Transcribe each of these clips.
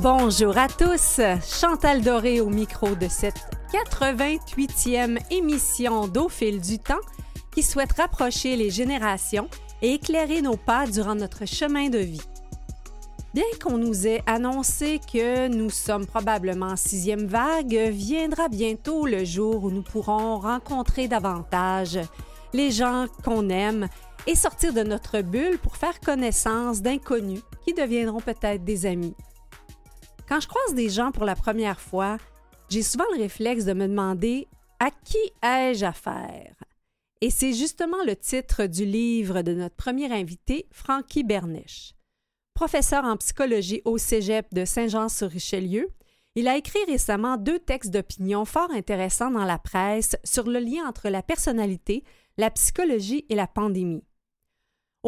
Bonjour à tous, Chantal Doré au micro de cette 88e émission d'Au du temps qui souhaite rapprocher les générations et éclairer nos pas durant notre chemin de vie. Bien qu'on nous ait annoncé que nous sommes probablement en sixième vague, viendra bientôt le jour où nous pourrons rencontrer davantage les gens qu'on aime et sortir de notre bulle pour faire connaissance d'inconnus qui deviendront peut-être des amis. Quand je croise des gens pour la première fois, j'ai souvent le réflexe de me demander à qui ai-je affaire? Et c'est justement le titre du livre de notre premier invité, Francky Bernèche. Professeur en psychologie au Cégep de Saint-Jean-sur-Richelieu, il a écrit récemment deux textes d'opinion fort intéressants dans la presse sur le lien entre la personnalité, la psychologie et la pandémie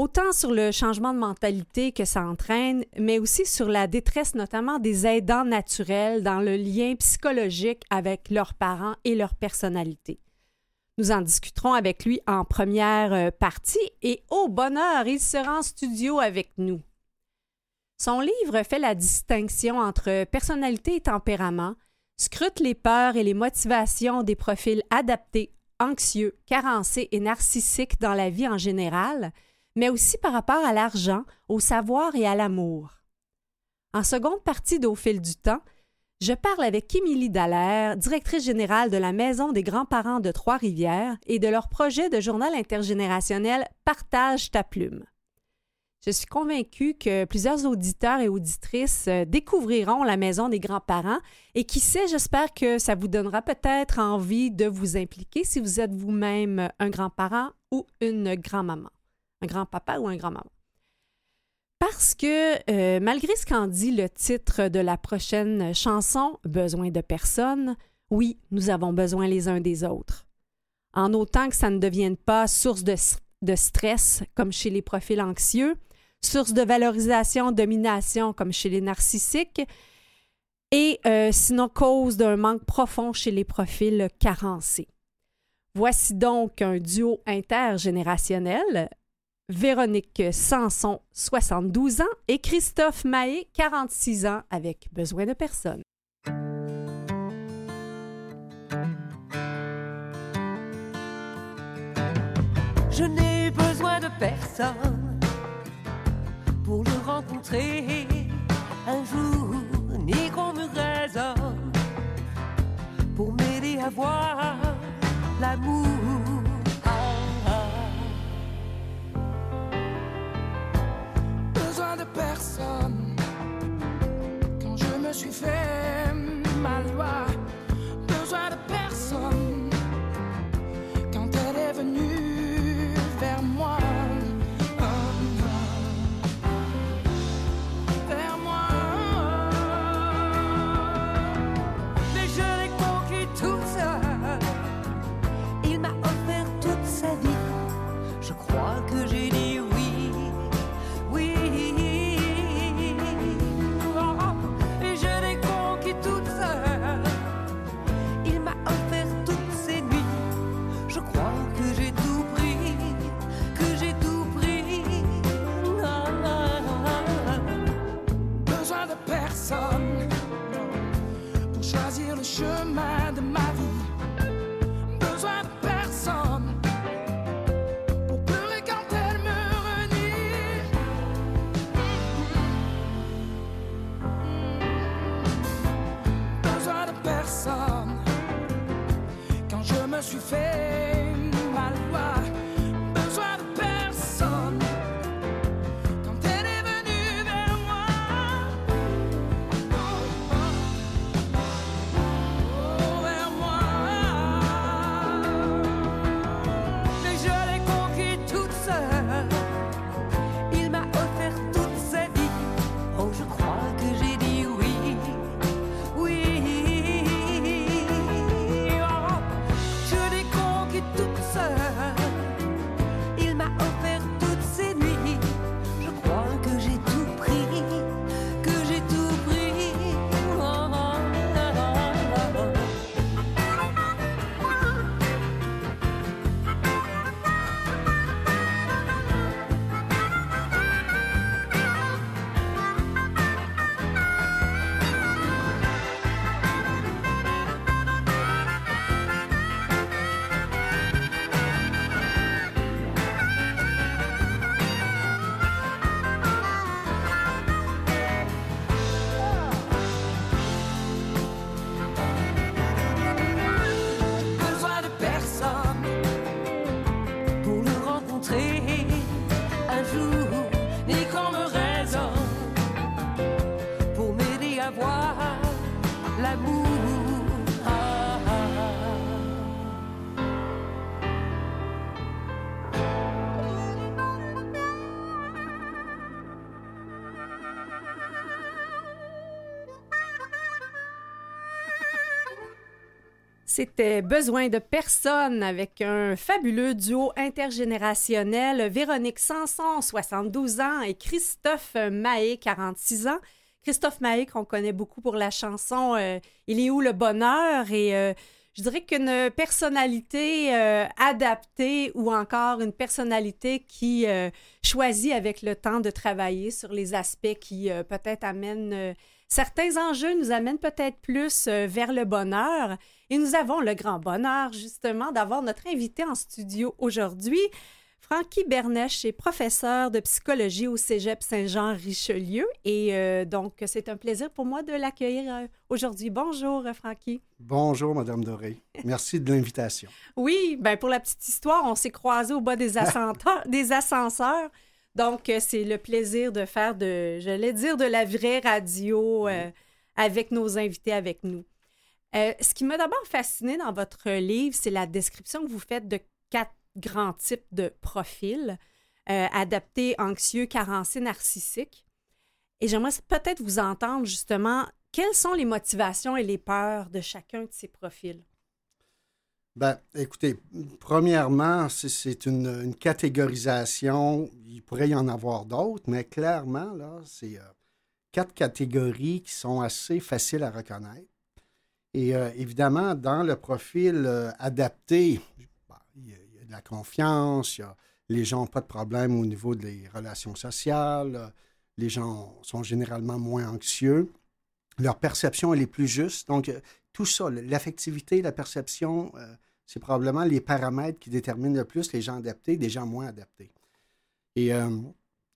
autant sur le changement de mentalité que ça entraîne, mais aussi sur la détresse notamment des aidants naturels dans le lien psychologique avec leurs parents et leur personnalité. Nous en discuterons avec lui en première euh, partie et au bonheur, il sera en studio avec nous. Son livre fait la distinction entre personnalité et tempérament, scrute les peurs et les motivations des profils adaptés, anxieux, carencés et narcissiques dans la vie en général, mais aussi par rapport à l'argent, au savoir et à l'amour. En seconde partie d'Au fil du temps, je parle avec Émilie Dallaire, directrice générale de la Maison des grands-parents de Trois-Rivières et de leur projet de journal intergénérationnel Partage ta plume. Je suis convaincue que plusieurs auditeurs et auditrices euh, découvriront la Maison des grands-parents et qui sait, j'espère que ça vous donnera peut-être envie de vous impliquer si vous êtes vous-même un grand-parent ou une grand-maman un grand-papa ou un grand-maman. Parce que euh, malgré ce qu'en dit le titre de la prochaine chanson, Besoin de personne, oui, nous avons besoin les uns des autres. En autant que ça ne devienne pas source de, stress comme chez les profils anxieux, source de valorisation, domination comme chez les narcissiques, et euh, sinon cause d'un manque profond chez les profils carencés. Voici donc un duo intergénérationnel Véronique Sanson, 72 ans, et Christophe Mahé, 46 ans, avec besoin de personne. Je n'ai besoin de personne pour le rencontrer un jour, ni qu'on me raisonne pour m'aider à voir l'amour de personne. Quand je me suis fait ma loi, besoin de personne. Quand elle est venue C'était Besoin de personne avec un fabuleux duo intergénérationnel, Véronique Sanson, 72 ans, et Christophe Mahé, 46 ans. Christophe Mahé, qu'on connaît beaucoup pour la chanson euh, Il est où le bonheur? Et euh, je dirais qu'une personnalité euh, adaptée ou encore une personnalité qui choisit avec le temps de travailler sur les aspects qui peut-être amènent certains enjeux, nous amènent peut-être plus vers le bonheur. Et nous avons le grand bonheur justement d'avoir notre invité en studio aujourd'hui. Francky Bernèche est professeur de psychologie au Cégep Saint-Jean-Richelieu et euh, donc c'est un plaisir pour moi de l'accueillir euh, aujourd'hui. Bonjour euh, Francky. Bonjour, Madame Doré. Merci de l'invitation. Oui, ben pour la petite histoire, on s'est croisés au bas des, ascenseurs, des ascenseurs. Donc, c'est le plaisir de faire de, j'allais dire, de la vraie radio euh, avec nos invités avec nous. Euh, ce qui m'a d'abord fasciné dans votre livre, c'est la description que vous faites de quatre grands types de profils euh, adaptés, anxieux, carencés, narcissiques. Et j'aimerais peut-être vous entendre justement quelles sont les motivations et les peurs de chacun de ces profils? Ben, écoutez, premièrement, c'est- une catégorisation. Il pourrait y en avoir d'autres, mais clairement, là, c'est euh, quatre catégories qui sont assez faciles à reconnaître. Et euh, évidemment, dans le profil euh, adapté, bon, il y, a- de la confiance, les gens n'ont pas de problème au niveau des relations sociales, euh, les gens sont généralement moins anxieux, leur perception elle est plus juste. Donc, tout ça, l'affectivité, la perception, c'est probablement les paramètres qui déterminent le plus les gens adaptés des gens moins adaptés. Et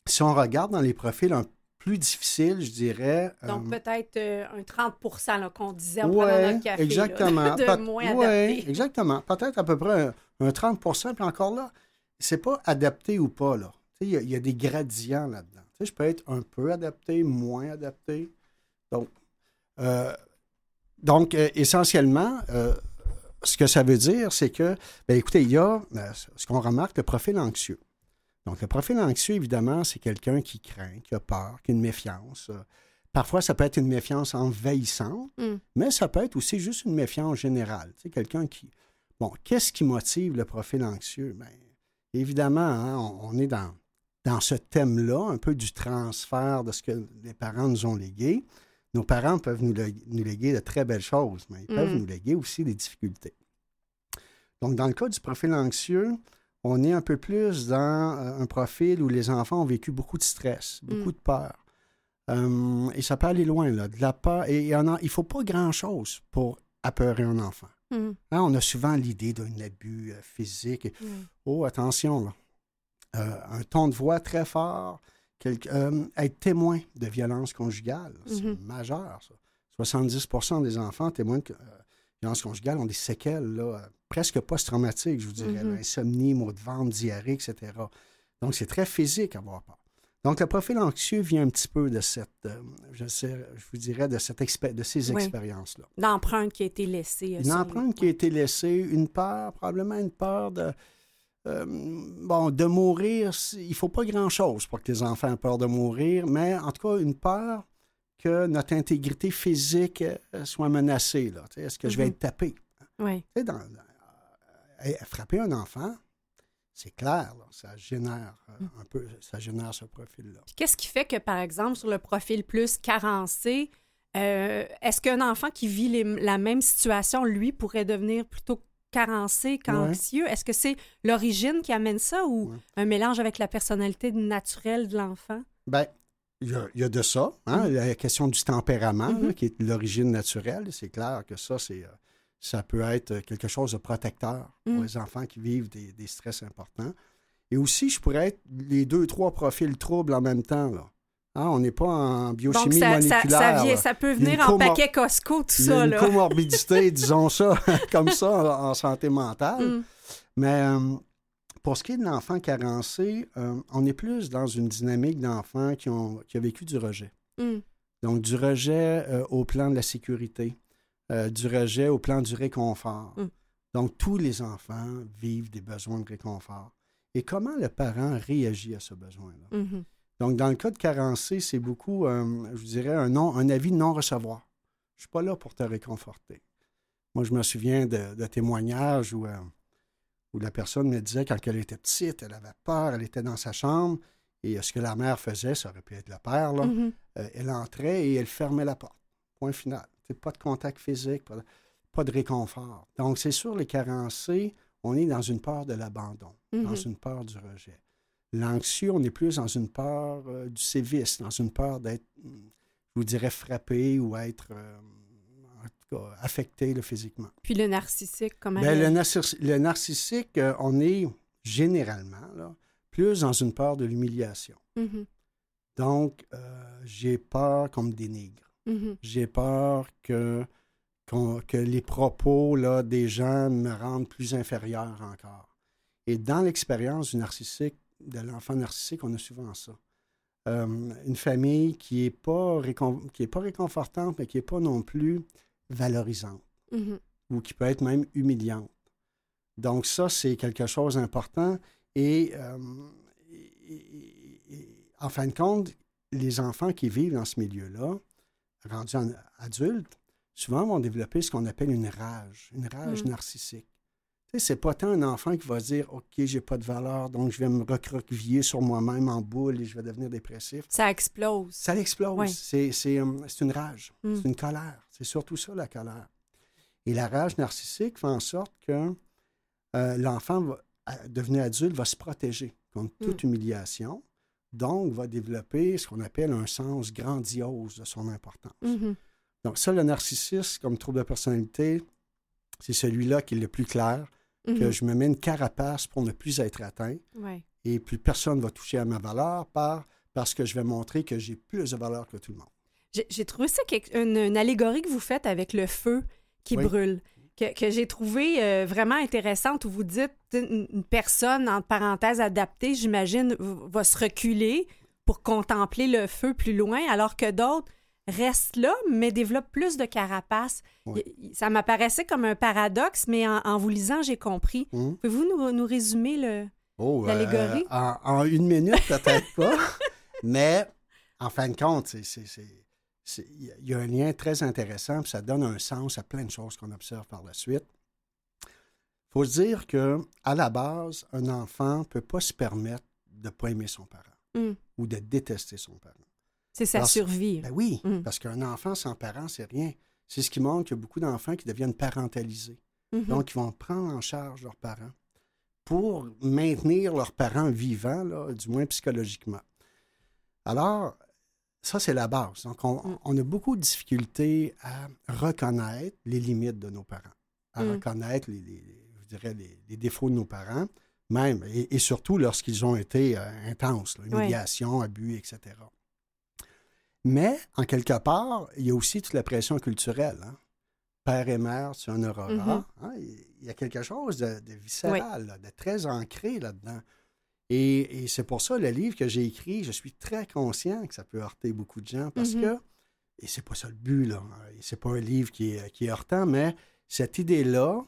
si on regarde dans les profils un plus difficiles, je dirais. Donc, euh, peut-être euh, un 30 là, qu'on disait prenant Ouais, café. là, exactement. de Peut- moins ouais, exactement. Peut-être à peu près un, un 30 puis encore là, c'est pas adapté ou pas, là. Il y, a- il y a des gradients là-dedans. Je peux être un peu adapté, moins adapté. Donc, euh, donc essentiellement, ce que ça veut dire, c'est que, ben, écoutez, il y a ce qu'on remarque, le profil anxieux. Donc, le profil anxieux, évidemment, c'est quelqu'un qui craint, qui a peur, qui a une méfiance. Euh, Parfois, ça peut être une méfiance envahissante, Mm. mais ça peut être aussi juste une méfiance générale. Tu sais, quelqu'un qui. Bon, qu'est-ce qui motive le profil anxieux? Bien, évidemment, hein, on, on est dans, dans ce thème-là, un peu du transfert de ce que les parents nous ont légué. Nos parents peuvent nous, lé- nous léguer de très belles choses, mais ils peuvent Mm. nous léguer aussi des difficultés. Donc, dans le cas du profil anxieux, on est un peu plus dans euh, un profil où les enfants ont vécu beaucoup de stress, beaucoup de peur. Euh, et ça peut aller loin, là, de la peur. Et il en ne faut pas grand-chose pour apeurer un enfant. Mm. Hein, on a souvent l'idée d'un abus euh, physique. Mm. Oh, attention, là. Euh, un ton de voix très fort, quelque- être témoin de violence conjugale, c'est Mhm. majeur, ça. 70% des enfants témoins de violence conjugale ont des séquelles là, presque post-traumatiques, je vous dirais. Mhm. Insomnie, maux de ventre, diarrhée, etc. Donc, c'est très physique avoir peur. Donc, le profil anxieux vient un petit peu de cette, euh, je, sais, je vous dirais, de, cette expé- de ces Oui. expériences-là. L'empreinte qui a été laissée. euh, Une empreinte qui a été laissée, une peur, probablement une peur de. euh, bon, de mourir, il ne faut pas grand-chose pour que les enfants aient peur de mourir, mais en tout cas, une peur que notre intégrité physique soit menacée. Est-ce que je vais Mhm. être tapé? Oui. Dans- frapper un enfant, c'est clair, là, ça génère euh, un peu, ça génère ce profil-là. Qu'est-ce qui fait que, par exemple, sur le profil plus carencé, euh, est-ce qu'un enfant qui vit les- la même situation, lui, pourrait devenir plutôt carencé qu'anxieux? Est-ce que c'est l'origine qui amène ça ou Ouais. un mélange avec la personnalité naturelle de l'enfant? Ben, il y, a- il y a de ça, hein, la question du tempérament, Mhm. là, qui est l'origine naturelle. C'est clair que ça, c'est, euh, ça peut être quelque chose de protecteur pour Mhm. les enfants qui vivent des, des stress importants. Et aussi, je pourrais être les deux, trois profils troubles en même temps. Là. Hein, on n'est pas en Donc, biochimie ça, ça, moléculaire. ça, vient- là. ça peut venir en paquet Costco, tout Il y a ça. une Là. comorbidité, disons ça, comme ça, en, en santé mentale. Mm. Mais euh, pour ce qui est de l'enfant carencé, euh, on est plus dans une dynamique d'enfants qui ont, qui a vécu du rejet. Mm. Donc, du rejet euh, au plan de la sécurité, euh, du rejet au plan du réconfort. Mm. Donc, tous les enfants vivent des besoins de réconfort. Et comment le parent réagit à ce besoin-là? Mhm. Donc, dans le cas de carencé, c'est beaucoup, euh, je dirais, un, non, un avis de non-recevoir. Je ne suis pas là pour te réconforter. Moi, je me souviens de, de témoignages où, euh, où la personne me disait quand elle était petite, elle avait peur, elle était dans sa chambre, et ce que la mère faisait, ça aurait pu être le père, là, Mhm. euh, elle entrait et elle fermait la porte. Point final. Pas de contact physique, pas de, pas de réconfort. Donc, c'est sûr, les carencés, on est dans une peur de l'abandon, dans Mhm. une peur du rejet. L'anxieux, on est plus dans une peur euh, du sévice, dans une peur d'être, hum, je vous dirais, frappé ou être, euh, en tout cas, affecté là, physiquement. Puis le narcissique, comment Ben, le, narciss- le narcissique, euh, on est généralement là, plus dans une peur de l'humiliation. Mhm. Donc, j'ai peur qu'on me dénigre. Mhm. J'ai peur que, que les propos là, des gens me rendent plus inférieur encore. Et dans l'expérience du narcissique, de l'enfant narcissique, on a souvent ça. Euh, une famille qui n'est pas, récon- qui est pas réconfortante, mais qui n'est pas non plus valorisante Mhm. ou qui peut être même humiliante. Donc ça, c'est quelque chose d'important. Et, euh, et- et- et- en fin de compte, les enfants qui vivent dans ce milieu-là, rendus en- adultes, souvent vont développer ce qu'on appelle une rage, une rage Mm. narcissique. Tu sais, c'est pas tant un enfant qui va dire « OK, j'ai pas de valeur, donc je vais me recroqueviller sur moi-même en boule et je vais devenir dépressif ». Ça explose. Ça l'explose. Ouais. C'est, c'est, euh, c'est une rage. Mm. C'est une colère. C'est surtout ça, la colère. Et la rage narcissique fait en sorte que euh, l'enfant, va, devenu adulte, va se protéger contre Mm. toute humiliation. Donc, va développer ce qu'on appelle un sens grandiose de son importance. Mhm. Donc, ça, le narcissisme, comme trouble de personnalité, c'est celui-là qui est le plus clair, que Mhm. je me mets une carapace pour ne plus être atteint Ouais. et plus personne ne va toucher à ma valeur par, parce que je vais montrer que j'ai plus de valeur que tout le monde. J'ai trouvé ça une, une allégorie que vous faites avec le feu qui Oui. brûle, que, que j'ai trouvé euh, vraiment intéressante, où vous dites une, une personne, entre parenthèses, adaptée, j'imagine, va se reculer pour contempler le feu plus loin, alors que d'autres restent là, mais développent plus de carapace. Oui. Ça m'apparaissait comme un paradoxe, mais en, en vous lisant, j'ai compris. Hum? Pouvez-vous nous, nous résumer le... Oh, L'allégorie? euh, en, en une minute, peut-être pas. Mais en fin de compte, c'est- il y a- un lien très intéressant, puis ça donne un sens à plein de choses qu'on observe par la suite. Il faut se dire que à la base, un enfant ne peut pas se permettre de ne pas aimer son parent Hum, ou de détester son parent. C'est sa survie. Ben oui, Mm. parce qu'un enfant sans parent, c'est rien. C'est ce qui montre qu'il y a beaucoup d'enfants qui deviennent parentalisés. Mhm. Donc, ils vont prendre en charge leurs parents pour maintenir leurs parents vivants, là, du moins psychologiquement. Alors, ça, c'est la base. Donc, on, Mm. on a beaucoup de difficultés à reconnaître les limites de nos parents, à Mm. reconnaître les, les- je dirais, les, les défauts de nos parents, même, et, et surtout lorsqu'ils ont été euh, intenses, là, humiliation, abus, etc. Mais, en quelque part, il y a aussi toute la pression culturelle. hein. Père et mère, tu en auras. Mhm. hein. Il y a quelque chose de, de viscéral, là, de très ancré là-dedans. Et, et c'est pour ça, le livre que j'ai écrit, je suis très conscient que ça peut heurter beaucoup de gens parce Mhm. que, et c'est pas ça le but, là, et c'est pas un livre qui est, qui est heurtant, mais cette idée-là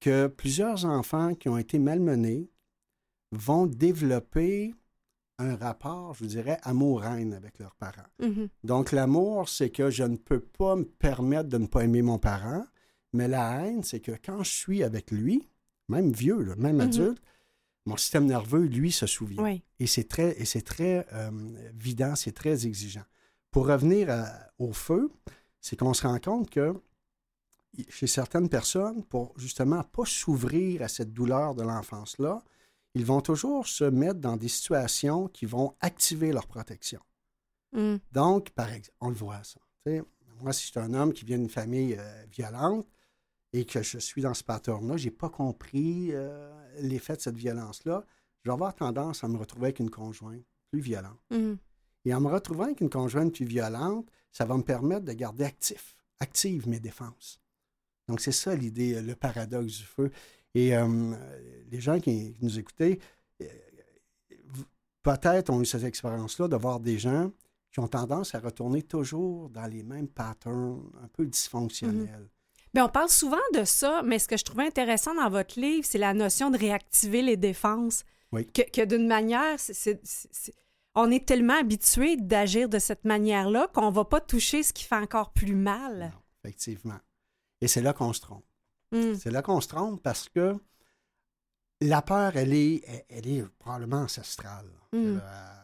que plusieurs enfants qui ont été malmenés vont développer un rapport, je vous dirais, amour-haine avec leurs parents. Mhm. Donc, l'amour, c'est que je ne peux pas me permettre de ne pas aimer mon parent, mais la haine, c'est que quand je suis avec lui, même vieux, là, même Mhm. adulte, mon système nerveux, lui, se souvient. Oui. Et c'est très, et c'est très euh, vidant, c'est très exigeant. Pour revenir à- au feu, c'est qu'on se rend compte que chez certaines personnes, pour justement pas s'ouvrir à cette douleur de l'enfance-là, ils vont toujours se mettre dans des situations qui vont activer leur protection. Mm. Donc, par exemple, on le voit ça. Moi, si je suis un homme qui vient d'une famille euh, violente et que je suis dans ce pattern-là, je n'ai pas compris euh, l'effet de cette violence-là, je vais avoir tendance à me retrouver avec une conjointe plus violente. Mm. Et en me retrouvant avec une conjointe plus violente, ça va me permettre de garder actif, active mes défenses. Donc, c'est ça l'idée, le paradoxe du feu. Et euh, les gens qui, nous écoutaient, euh, peut-être ont eu cette expérience-là de voir des gens qui ont tendance à retourner toujours dans les mêmes patterns un peu dysfonctionnels. Bien, on parle souvent de ça, mais ce que je trouvais intéressant dans votre livre, c'est la notion de réactiver les défenses. Oui. Que, que d'une manière, c'est- on est tellement habitué d'agir de cette manière-là qu'on ne va pas toucher ce qui fait encore plus mal. Non, effectivement. Et c'est là qu'on se trompe. Mm. C'est là qu'on se trompe parce que la peur, elle est, elle- elle est probablement ancestrale. Mm. Euh,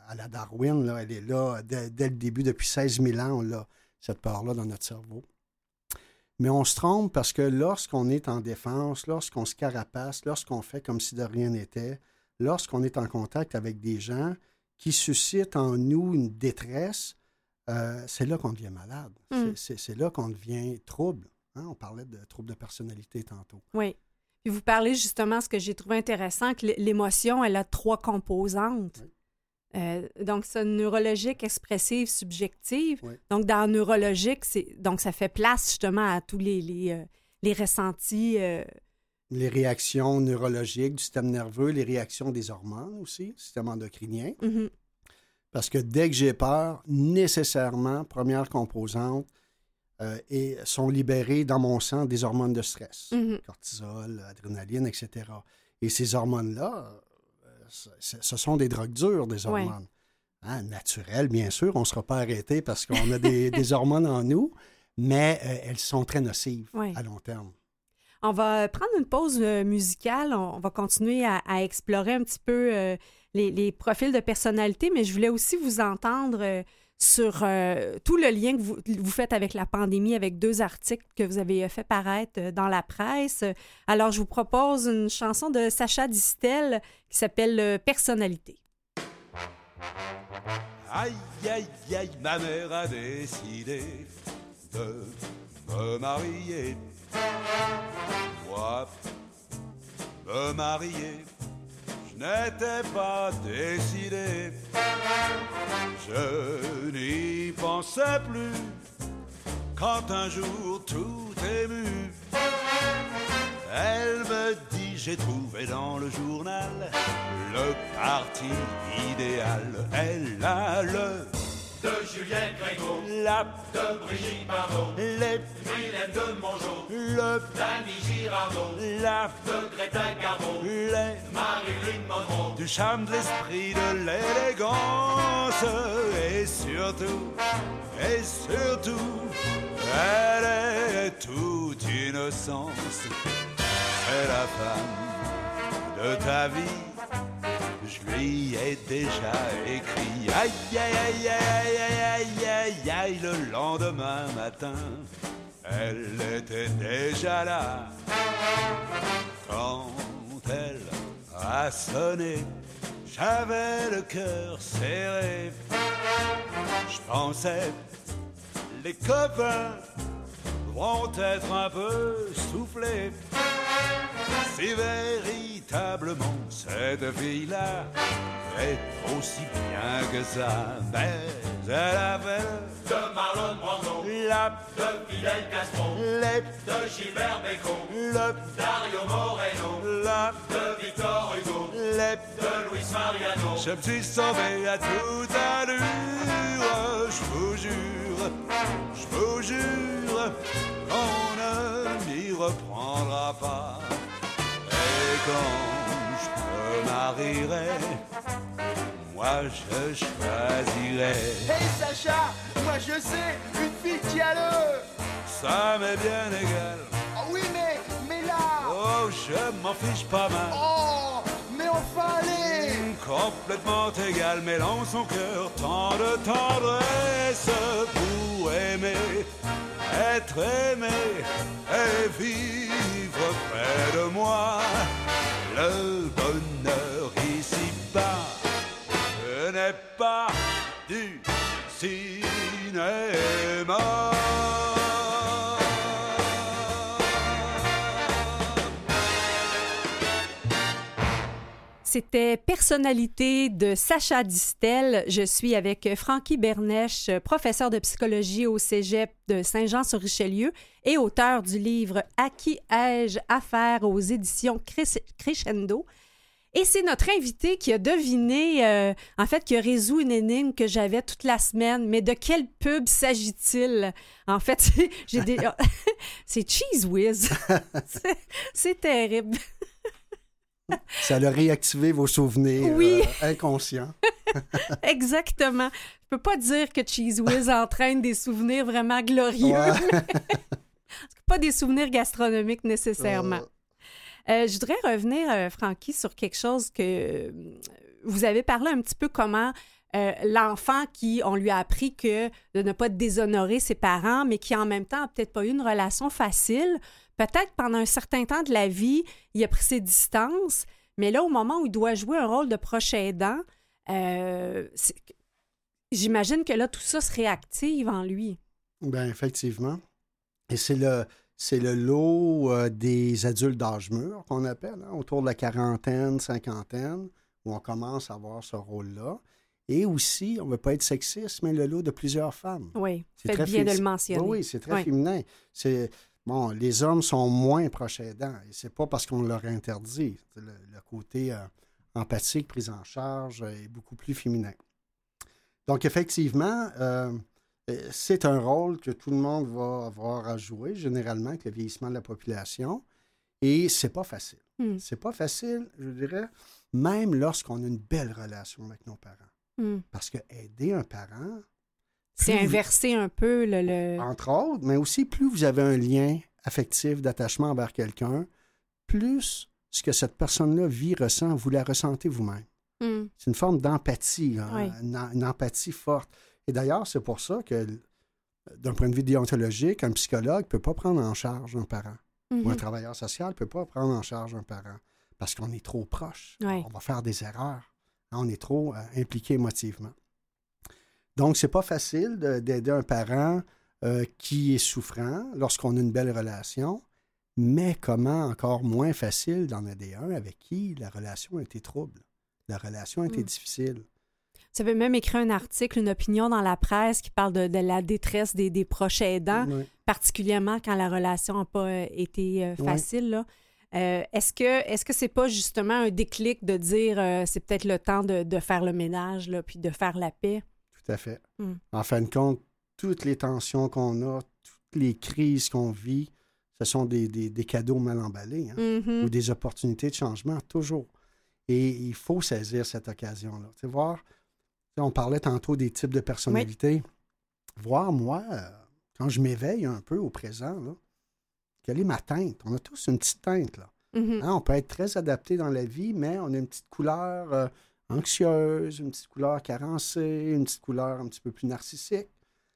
à la Darwin, là, elle est là dès, dès le début, depuis 16 000 ans, on a cette peur-là dans notre cerveau. Mais on se trompe parce que lorsqu'on est en défense, lorsqu'on se carapace, lorsqu'on fait comme si de rien n'était, lorsqu'on est en contact avec des gens qui suscitent en nous une détresse, euh, c'est là qu'on devient malade. Mm. C'est- là qu'on devient trouble. hein. On parlait de trouble de personnalité tantôt. Oui. Puis vous parlez justement, ce que j'ai trouvé intéressant, que l'émotion, elle a trois composantes. Euh, donc, c'est neurologique, expressive, subjective. Oui. Donc, dans neurologique, c'est donc ça fait place justement à tous les, les, euh, les ressentis. euh, Les réactions neurologiques du système nerveux, les réactions des hormones aussi, système endocrinien. mhm. Parce que dès que j'ai peur, nécessairement, première composante, euh, et sont libérées dans mon sang des hormones de stress, Mhm. cortisol, adrénaline, etc. Et ces hormones-là, euh, ce- sont des drogues dures, des Ouais. hormones. Hein, naturelles, bien sûr, on ne sera pas arrêté parce qu'on a des, des hormones en nous, mais euh, elles sont très nocives Ouais. à long terme. On va prendre une pause euh, musicale. On, on va continuer à, à explorer un petit peu euh, les, les profils de personnalité, mais je voulais aussi vous entendre euh, sur euh, tout le lien que vous, vous faites avec la pandémie, avec deux articles que vous avez euh, fait paraître euh, dans la presse. Alors, je vous propose une chanson de Sacha Distel qui s'appelle Personnalité. Aïe, aïe, aïe, ma mère a décidé de me marier. Moi, me marier, je n'étais pas décidé. Je n'y pensais plus quand un jour tout ému. Elle me dit j'ai trouvé dans le journal le parti idéal. Elle a le de Juliette Grégo, la de Brigitte Bardot, les Mylène de Mongeau, le d'Annie Girardot, la de Greta Garbo, les Marilyn Monroe, du charme de l'esprit, de l'élégance et surtout, et surtout, elle est toute innocence. C'est la femme de ta vie je lui ai déjà écrit. Aïe, aïe, aïe, aïe, aïe, aïe, aïe, le lendemain matin, elle était déjà là. Quand elle a sonné, j'avais le cœur serré. Je pensais les copains vont être un peu soufflés. Si véritablement cette fille-là est aussi bien que ça, mais elle avait de Marlon Brando, la, de Fidel Castro, les, de Gilbert Bécaud, le, Dario Moreno, la, de Victor Hugo, les. de Luis Mariano. Je me suis sauvé à toute allure, je vous jure, je vous jure, ne m'y reprendra pas. Et quand je me marierai, moi je choisirai. Hey Sacha, moi je sais, une fille qui a le... Ça m'est bien égal, Oh oui mais, mais là... oh je m'en fiche pas mal. Oh, mais enfin allez Complètement égal, mêlant son cœur tant de tendresse pour aimer, être aimé et vivre près de moi. Le bonheur ici-bas n'est pas du cinéma. C'était Personnalité de Sacha Distel. Je suis avec Francky Bernèche, professeur de psychologie au Cégep de Saint-Jean-sur-Richelieu et auteur du livre À qui ai-je affaire aux éditions Cres- Crescendo. Et c'est notre invité qui a deviné, euh, en fait, qui a résolu une énigme que j'avais toute la semaine. Mais de quelle pub s'agit-il? En fait, c'est- j'ai des... c'est Cheese Whiz. C'est terrible. Ça a réactivé vos souvenirs Oui. euh, inconscients. Exactement. Je peux pas dire que Cheese Whiz entraîne des souvenirs vraiment glorieux. Ouais. Pas des souvenirs gastronomiques nécessairement. Euh, Euh, je voudrais revenir, Francky, sur quelque chose que vous avez parlé un petit peu comment euh, l'enfant qui, on lui a appris que de ne pas déshonorer ses parents, mais qui en même temps n'a peut-être pas eu une relation facile, peut-être pendant un certain temps de la vie, il a pris ses distances, mais là, au moment où il doit jouer un rôle de proche aidant, euh, j'imagine que là, tout ça se réactive en lui. Ben, effectivement. Et c'est le, c'est le lot euh, des adultes d'âge mûr qu'on appelle, hein, autour de la quarantaine, cinquantaine, où on commence à avoir ce rôle-là. Et aussi, on ne veut pas être sexiste, mais le lot de plusieurs femmes. Oui, C'est très bien de le mentionner. Oui, oui, c'est très Oui. féminin. C'est bon, les hommes sont moins proches aidants et c'est pas parce qu'on leur interdit. Le, le côté euh, empathique, prise en charge euh, est beaucoup plus féminin. Donc effectivement, euh, euh, c'est un rôle que tout le monde va avoir à jouer généralement avec le vieillissement de la population et c'est pas facile. Hmm. C'est pas facile, je dirais, même lorsqu'on a une belle relation avec nos parents. Hmm. Parce que aider un parent, C'est inverser un peu le... le- entre autres, mais aussi plus vous avez un lien affectif, d'attachement envers quelqu'un, plus ce que cette personne-là vit, ressent, vous la ressentez vous-même. Hmm. C'est une forme d'empathie, Oui. une, une empathie forte. Et d'ailleurs, c'est pour ça que, d'un point de vue déontologique, un psychologue ne peut pas prendre en charge un parent. Ou un Mhm. travailleur social ne peut pas prendre en charge un parent parce qu'on est trop proche. Oui. On va faire des erreurs. On est trop euh, impliqué émotivement. Donc, c'est pas facile de- d'aider un parent euh, qui est souffrant lorsqu'on a une belle relation, mais comment encore moins facile d'en aider un avec qui la relation a été trouble, la relation a été Mm. difficile. Tu avais même écrit un article, une opinion dans la presse qui parle de, de la détresse des, des proches aidants, Oui. particulièrement quand la relation n'a pas euh, été euh, facile. là. Euh, est-ce que est-ce que c'est pas justement un déclic de dire euh, c'est peut-être le temps de, de faire le ménage là, puis de faire la paix? Tout à fait. Mm. En fin de compte, toutes les tensions qu'on a, toutes les crises qu'on vit, ce sont des, des- des cadeaux mal emballés. hein. Mhm. ou des opportunités de changement, toujours. Et il faut saisir cette occasion-là. Tu sais, voir, on parlait tantôt des types de personnalités. Voir, moi, euh, quand je m'éveille un peu au présent, là, quelle est ma teinte? On a tous une petite teinte, là. Mhm. Hein, on peut être très adapté dans la vie, mais on a une petite couleur euh, anxieuse, une petite couleur carencée, une petite couleur un petit peu plus narcissique,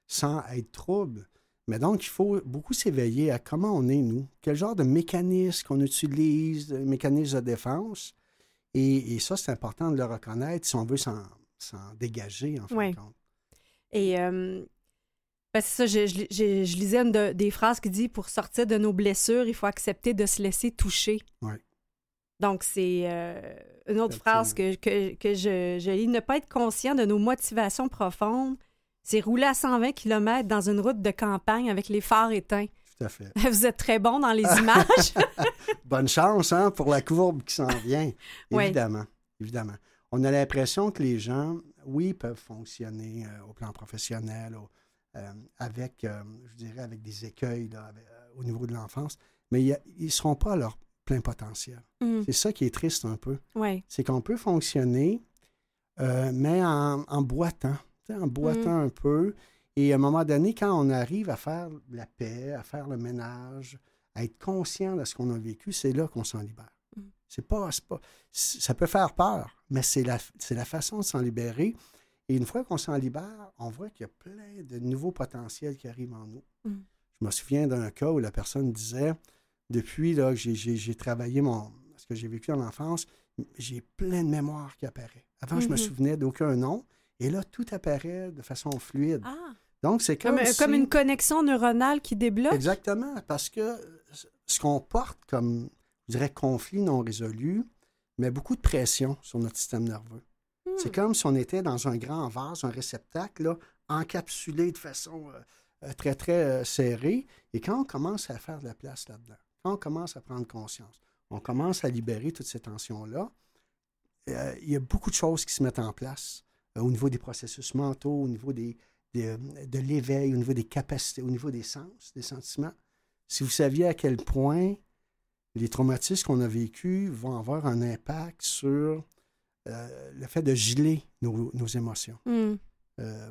sans être trouble. Mais donc, il faut beaucoup s'éveiller à comment on est, nous, quel genre de mécanisme qu'on utilise, de mécanisme de défense. Et, et ça, c'est important de le reconnaître si on veut s'en dégager, en fin Ouais. de compte. Et euh, ben, c'est ça, je, je- je- je lisais une de- des phrases qui dit pour sortir de nos blessures, il faut accepter de se laisser toucher. Ouais. Donc, c'est euh, une autre phrase que, que, que je, je lis. Ne pas être conscient de nos motivations profondes, c'est rouler à 120 km dans une route de campagne avec les phares éteints. Tout à fait. Vous êtes très bon dans les images. Bonne chance hein, pour la courbe qui s'en vient. Ouais. Évidemment. Évidemment. On a l'impression que les gens, oui, peuvent fonctionner euh, au plan professionnel, au- euh, avec, je dirais, avec des écueils là, avec- au niveau de l'enfance, mais ils ne seront pas à leur plein potentiel. Mm, C'est ça qui est triste un peu. ouais. C'est qu'on peut fonctionner, euh, mais en, en boitant, en boitant un peu. Et à un moment donné, quand on arrive à faire la paix, à faire le ménage, à être conscient de ce qu'on a vécu, c'est là qu'on s'en libère. Mm. C'est pas, pas, ça peut faire peur, mais c'est la, la façon de s'en libérer. Et une fois qu'on s'en libère, on voit qu'il y a plein de nouveaux potentiels qui arrivent en nous. Mm. Je me souviens d'un cas où la personne disait, depuis là, que j'ai- travaillé mon, ce que j'ai vécu en enfance, j'ai plein de mémoires qui apparaît. Avant, je me Mhm. souvenais d'aucun nom. Et là, tout apparaît de façon fluide. Ah, Donc, c'est comme, comme, si- comme une connexion neuronale qui débloque? Exactement, parce que ce qu'on porte comme, je dirais, conflit non résolu met beaucoup de pression sur notre système nerveux. Hmm. C'est comme si on était dans un grand vase, un réceptacle, là, encapsulé de façon euh, euh, très, très euh, serrée. Et quand on commence à faire de la place là-dedans, quand on commence à prendre conscience, on commence à libérer toutes ces tensions-là, euh, il y a beaucoup de choses qui se mettent en place euh, au niveau des processus mentaux, au niveau des, des, euh, de l'éveil, au niveau des capacités, au niveau des sens, des sentiments. Si vous saviez à quel point les traumatismes qu'on a vécus vont avoir un impact sur euh, le fait de geler nos, nos émotions. Euh,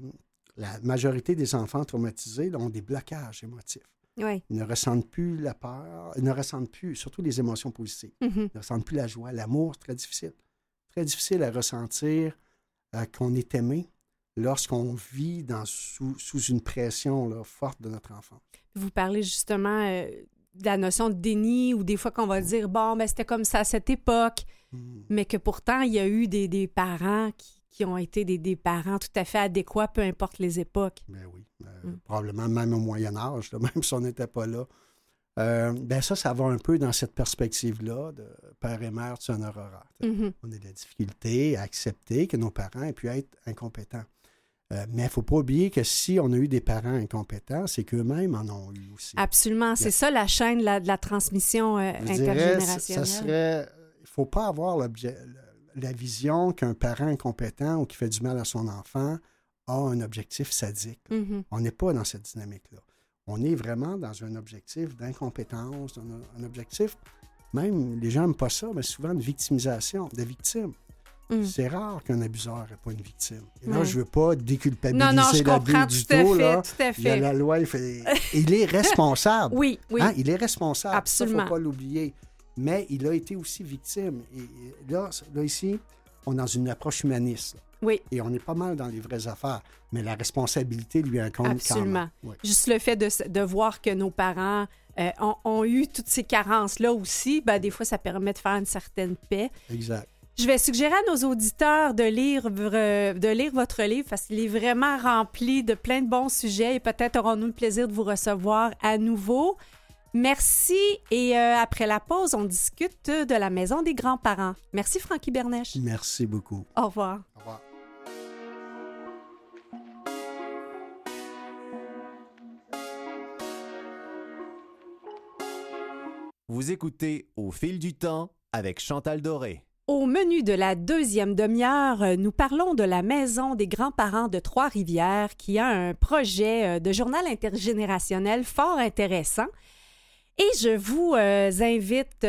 la majorité des enfants traumatisés ont des blocages émotifs. Oui. Ils ne ressentent plus la peur, ils ne ressentent plus, surtout les émotions positives. Mhm. Ils ne ressentent plus la joie. L'amour, c'est très difficile. Très difficile à ressentir euh, qu'on est aimé lorsqu'on vit dans, sous, sous une pression là, forte de notre enfant. Vous parlez justement euh, de la notion de déni ou des fois qu'on va dire, bon, ben, c'était comme ça à cette époque, Hmm. mais que pourtant, il y a eu des, des parents qui, qui ont été des, des parents tout à fait adéquats, peu importe les époques. Ben oui. Mm. Probablement même au Moyen Âge, là, même si on n'était pas là. Euh, ben ça, ça va un peu dans cette perspective-là de père et mère, tu en auras. Mhm. On a de la difficulté à accepter que nos parents aient pu être incompétents. Euh, mais il ne faut pas oublier que si on a eu des parents incompétents, c'est qu'eux-mêmes en ont eu aussi. Absolument. C'est ça la chaîne de la, de la transmission euh, Je dirais, ça intergénérationnelle. serait. Il ne faut pas avoir la vision qu'un parent incompétent ou qui fait du mal à son enfant a un objectif sadique. Mhm. On n'est pas dans cette dynamique-là. On est vraiment dans un objectif d'incompétence, dans un, un objectif, même les gens n'aiment pas ça, mais souvent de victimisation, de victime. Mm. C'est rare qu'un abuseur n'est pas une victime. Et là, je ne veux pas déculpabiliser l'abus du tout là. Il y a fait. la loi, il, fait- il est responsable. Oui, oui. Hein, il est responsable. Absolument. Il ne faut pas l'oublier. Mais il a été aussi victime. Et et là, là, ici, on est dans une approche humaniste. Oui. Et on est pas mal dans les vraies affaires. Mais la responsabilité lui incombe quand Absolument. même. Oui. Juste le fait de, voir que nos parents euh, ont, ont eu toutes ces carences-là aussi, ben, des fois, ça permet de faire une certaine paix. Exact. Je vais suggérer à nos auditeurs de lire, euh, de lire votre livre parce qu'il est vraiment rempli de plein de bons sujets et peut-être aurons-nous le plaisir de vous recevoir à nouveau. Merci et euh, après la pause, on discute de la maison des grands-parents. Merci Francky Bernèche. Merci beaucoup. Au revoir. Au revoir. Vous écoutez Au fil du temps avec Chantal Doré. Au menu de la deuxième demi-heure, euh, nous parlons de la Maison des grands-parents de Trois-Rivières qui a un projet euh, de journal intergénérationnel fort intéressant. Et je vous euh, invite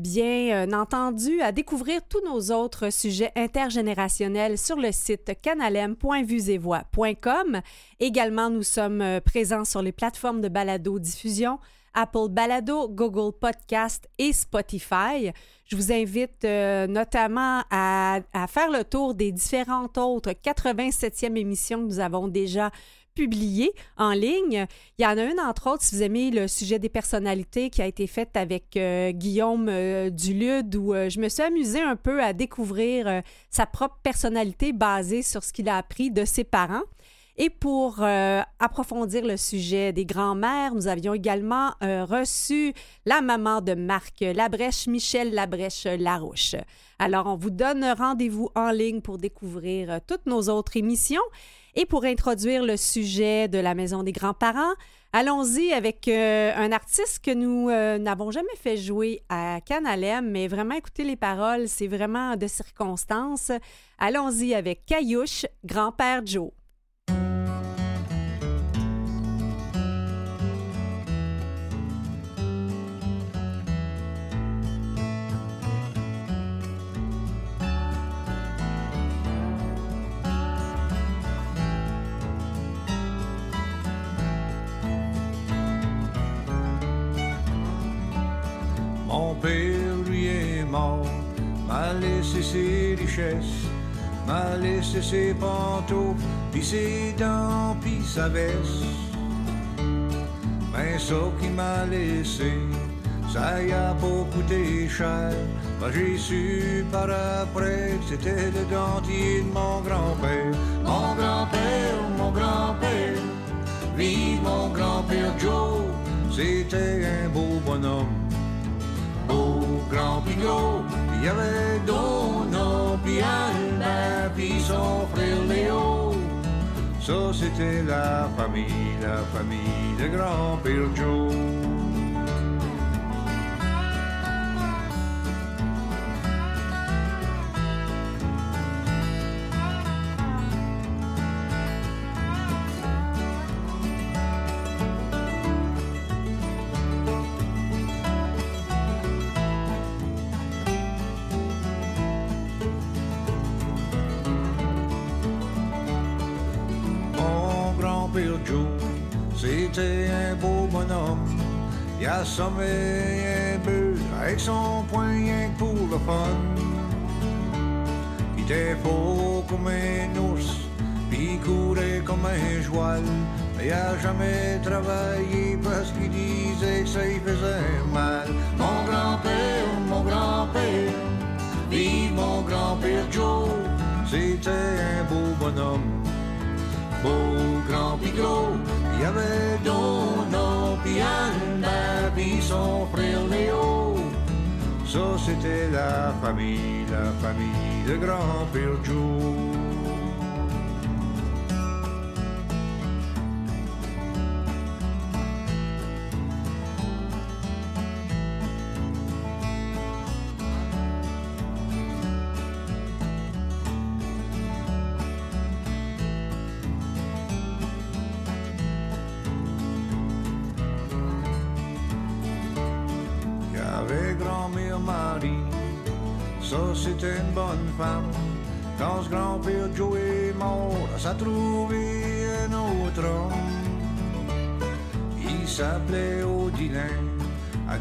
bien entendu à découvrir tous nos autres sujets intergénérationnels sur le site canalem.vuesetvoix.com. Également, nous sommes présents sur les plateformes de balado-diffusion Apple Balado, Google Podcast et Spotify. Je vous invite euh, notamment à, faire le tour des différentes autres 87e émissions que nous avons déjà publiées en ligne. Il y en a une, entre autres, si vous aimez le sujet des personnalités qui a été faite avec euh, Guillaume euh, Dulude, où euh, je me suis amusée un peu à découvrir sa propre personnalité basée sur ce qu'il a appris de ses parents. Et pour euh, approfondir le sujet des grands-mères, nous avions également euh, reçu la maman de Marc Labrèche, Michel Labrèche-Larouche. Alors, on vous donne rendez-vous en ligne pour découvrir euh, toutes nos autres émissions. Et pour introduire le sujet de la maison des grands-parents, allons-y avec un artiste que nous n'avons jamais fait jouer à Canalem, mais vraiment écouter les paroles, c'est vraiment de circonstance. Allons-y avec Caillouche, grand-père Joe. Mon père, lui, est mort, m'a laissé ses richesses, m'a laissé ses pantoufles, puis ses dents, puis sa veste. Mais ça qui m'a laissé, ça y a pas coûté cher. Moi j'ai su par après que c'était le dentier de mon grand-père. Mon grand-père, mon grand-père, vive mon grand-père Joe, c'était un beau bonhomme grand. Il y avait Donna, puis Albert, puis son frère Léo. Ça, c'était la famille, la famille de grand-père. Joe, c'était un beau bonhomme. Il assommait un bœuf avec son poing pour le fun. Il était faux comme un ours, il courait comme un joual. Mais il a jamais travaillé parce qu'il disait que ça y faisait mal. Mon grand-père, mon grand-père, vive mon grand-père Joe, c'était un beau bonhomme. Beau grand pis gros, il y avait Donna pis Albert pis son frère Léo. Ça c'était la famille, la famille de grand-père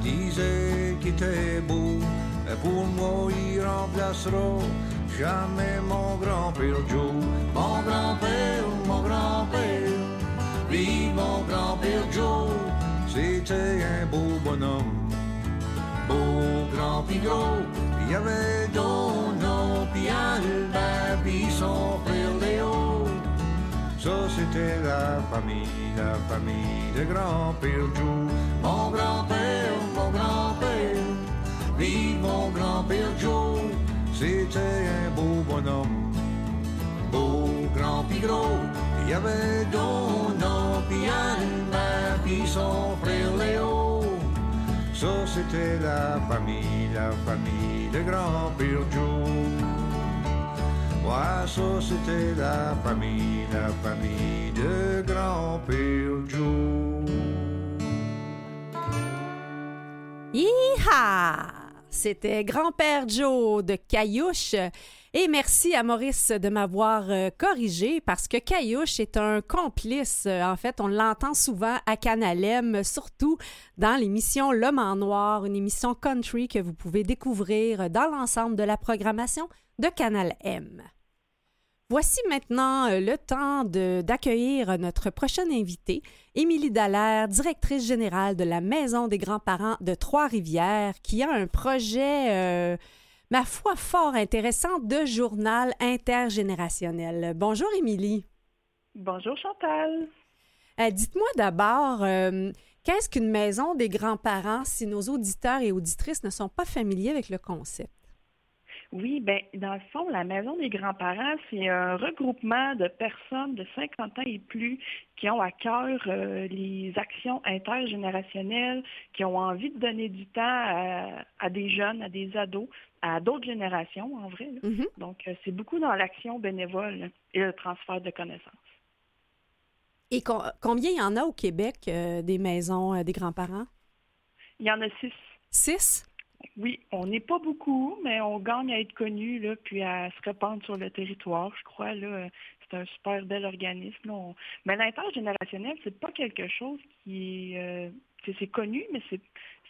disait qu'il était beau. Pour moi, il remplacera jamais mon grand-père Joe. Mon grand-père, mon grand-père, vive mon grand-père Joe. C'était un beau bonhomme beau, grand pis gros. Il y avait Donna pis Albert pis son frère Léo. Ça c'était la famille, la famille de grand-père Joe. Mon grand-père, grand-père, vive mon grand-père Joe. C'était un beau bonhomme, beau, grand pis gros. Il y avait Donna pis Albert pis son frère Léo. Ça c'était la famille, la famille de grand-père Joe. Ouais, ça c'était la famille, la famille de grand-père Joe. C'était Grand-père Joe de Caillouche. Et merci à Maurice de m'avoir euh, corrigé parce que Caillouche est un complice. En fait, on l'entend souvent à Canalem, surtout dans l'émission L'Homme en Noir, une émission country que vous pouvez découvrir dans l'ensemble de la programmation de Canal M. Voici maintenant euh, le temps d'accueillir notre prochaine invitée, Émilie Dallaire, directrice générale de la Maison des grands-parents de Trois-Rivières, qui a un projet, euh, ma foi, fort intéressant de journal intergénérationnel. Bonjour, Émilie. Bonjour Chantal. Euh, Dites-moi d'abord, euh, qu'est-ce qu'une maison des grands-parents si nos auditeurs et auditrices ne sont pas familiers avec le concept? Oui, ben dans le fond, la Maison des grands-parents, c'est un regroupement de personnes de 50 ans et plus qui ont à cœur euh, les actions intergénérationnelles, qui ont envie de donner du temps à, à des jeunes, à des ados, à d'autres générations en vrai. Mhm. Donc, euh, c'est beaucoup dans l'action bénévole et le transfert de connaissances. Et co- combien il y en a au Québec euh, des maisons des grands-parents? Il y en a six. Six? Oui, on n'est pas beaucoup, mais on gagne à être connu, là, puis à se répandre sur le territoire, je crois. Là, c'est un super bel organisme. là. On- Mais l'intergénérationnel, c'est pas quelque chose qui est, euh, c'est c'est connu, mais c'est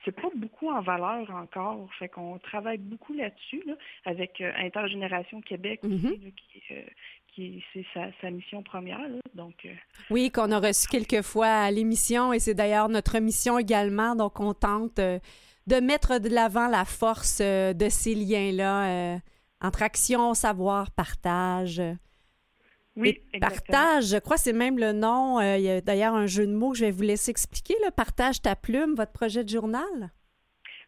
c'est pas beaucoup en valeur encore. Fait qu'on travaille beaucoup là-dessus, là, avec euh, Intergénération Québec aussi, Mhm. là, qui, euh, qui c'est sa, sa mission première. là. Donc, euh, Oui, qu'on a reçu quelques fois à l'émission et c'est d'ailleurs notre mission également. Donc, on tente de mettre de l'avant la force euh, de ces liens-là euh, entre action, savoir, partage. oui, Et partage, je crois que c'est même le nom. euh, il y a d'ailleurs un jeu de mots que je vais vous laisser expliquer. Là. Partage ta plume, votre projet de journal.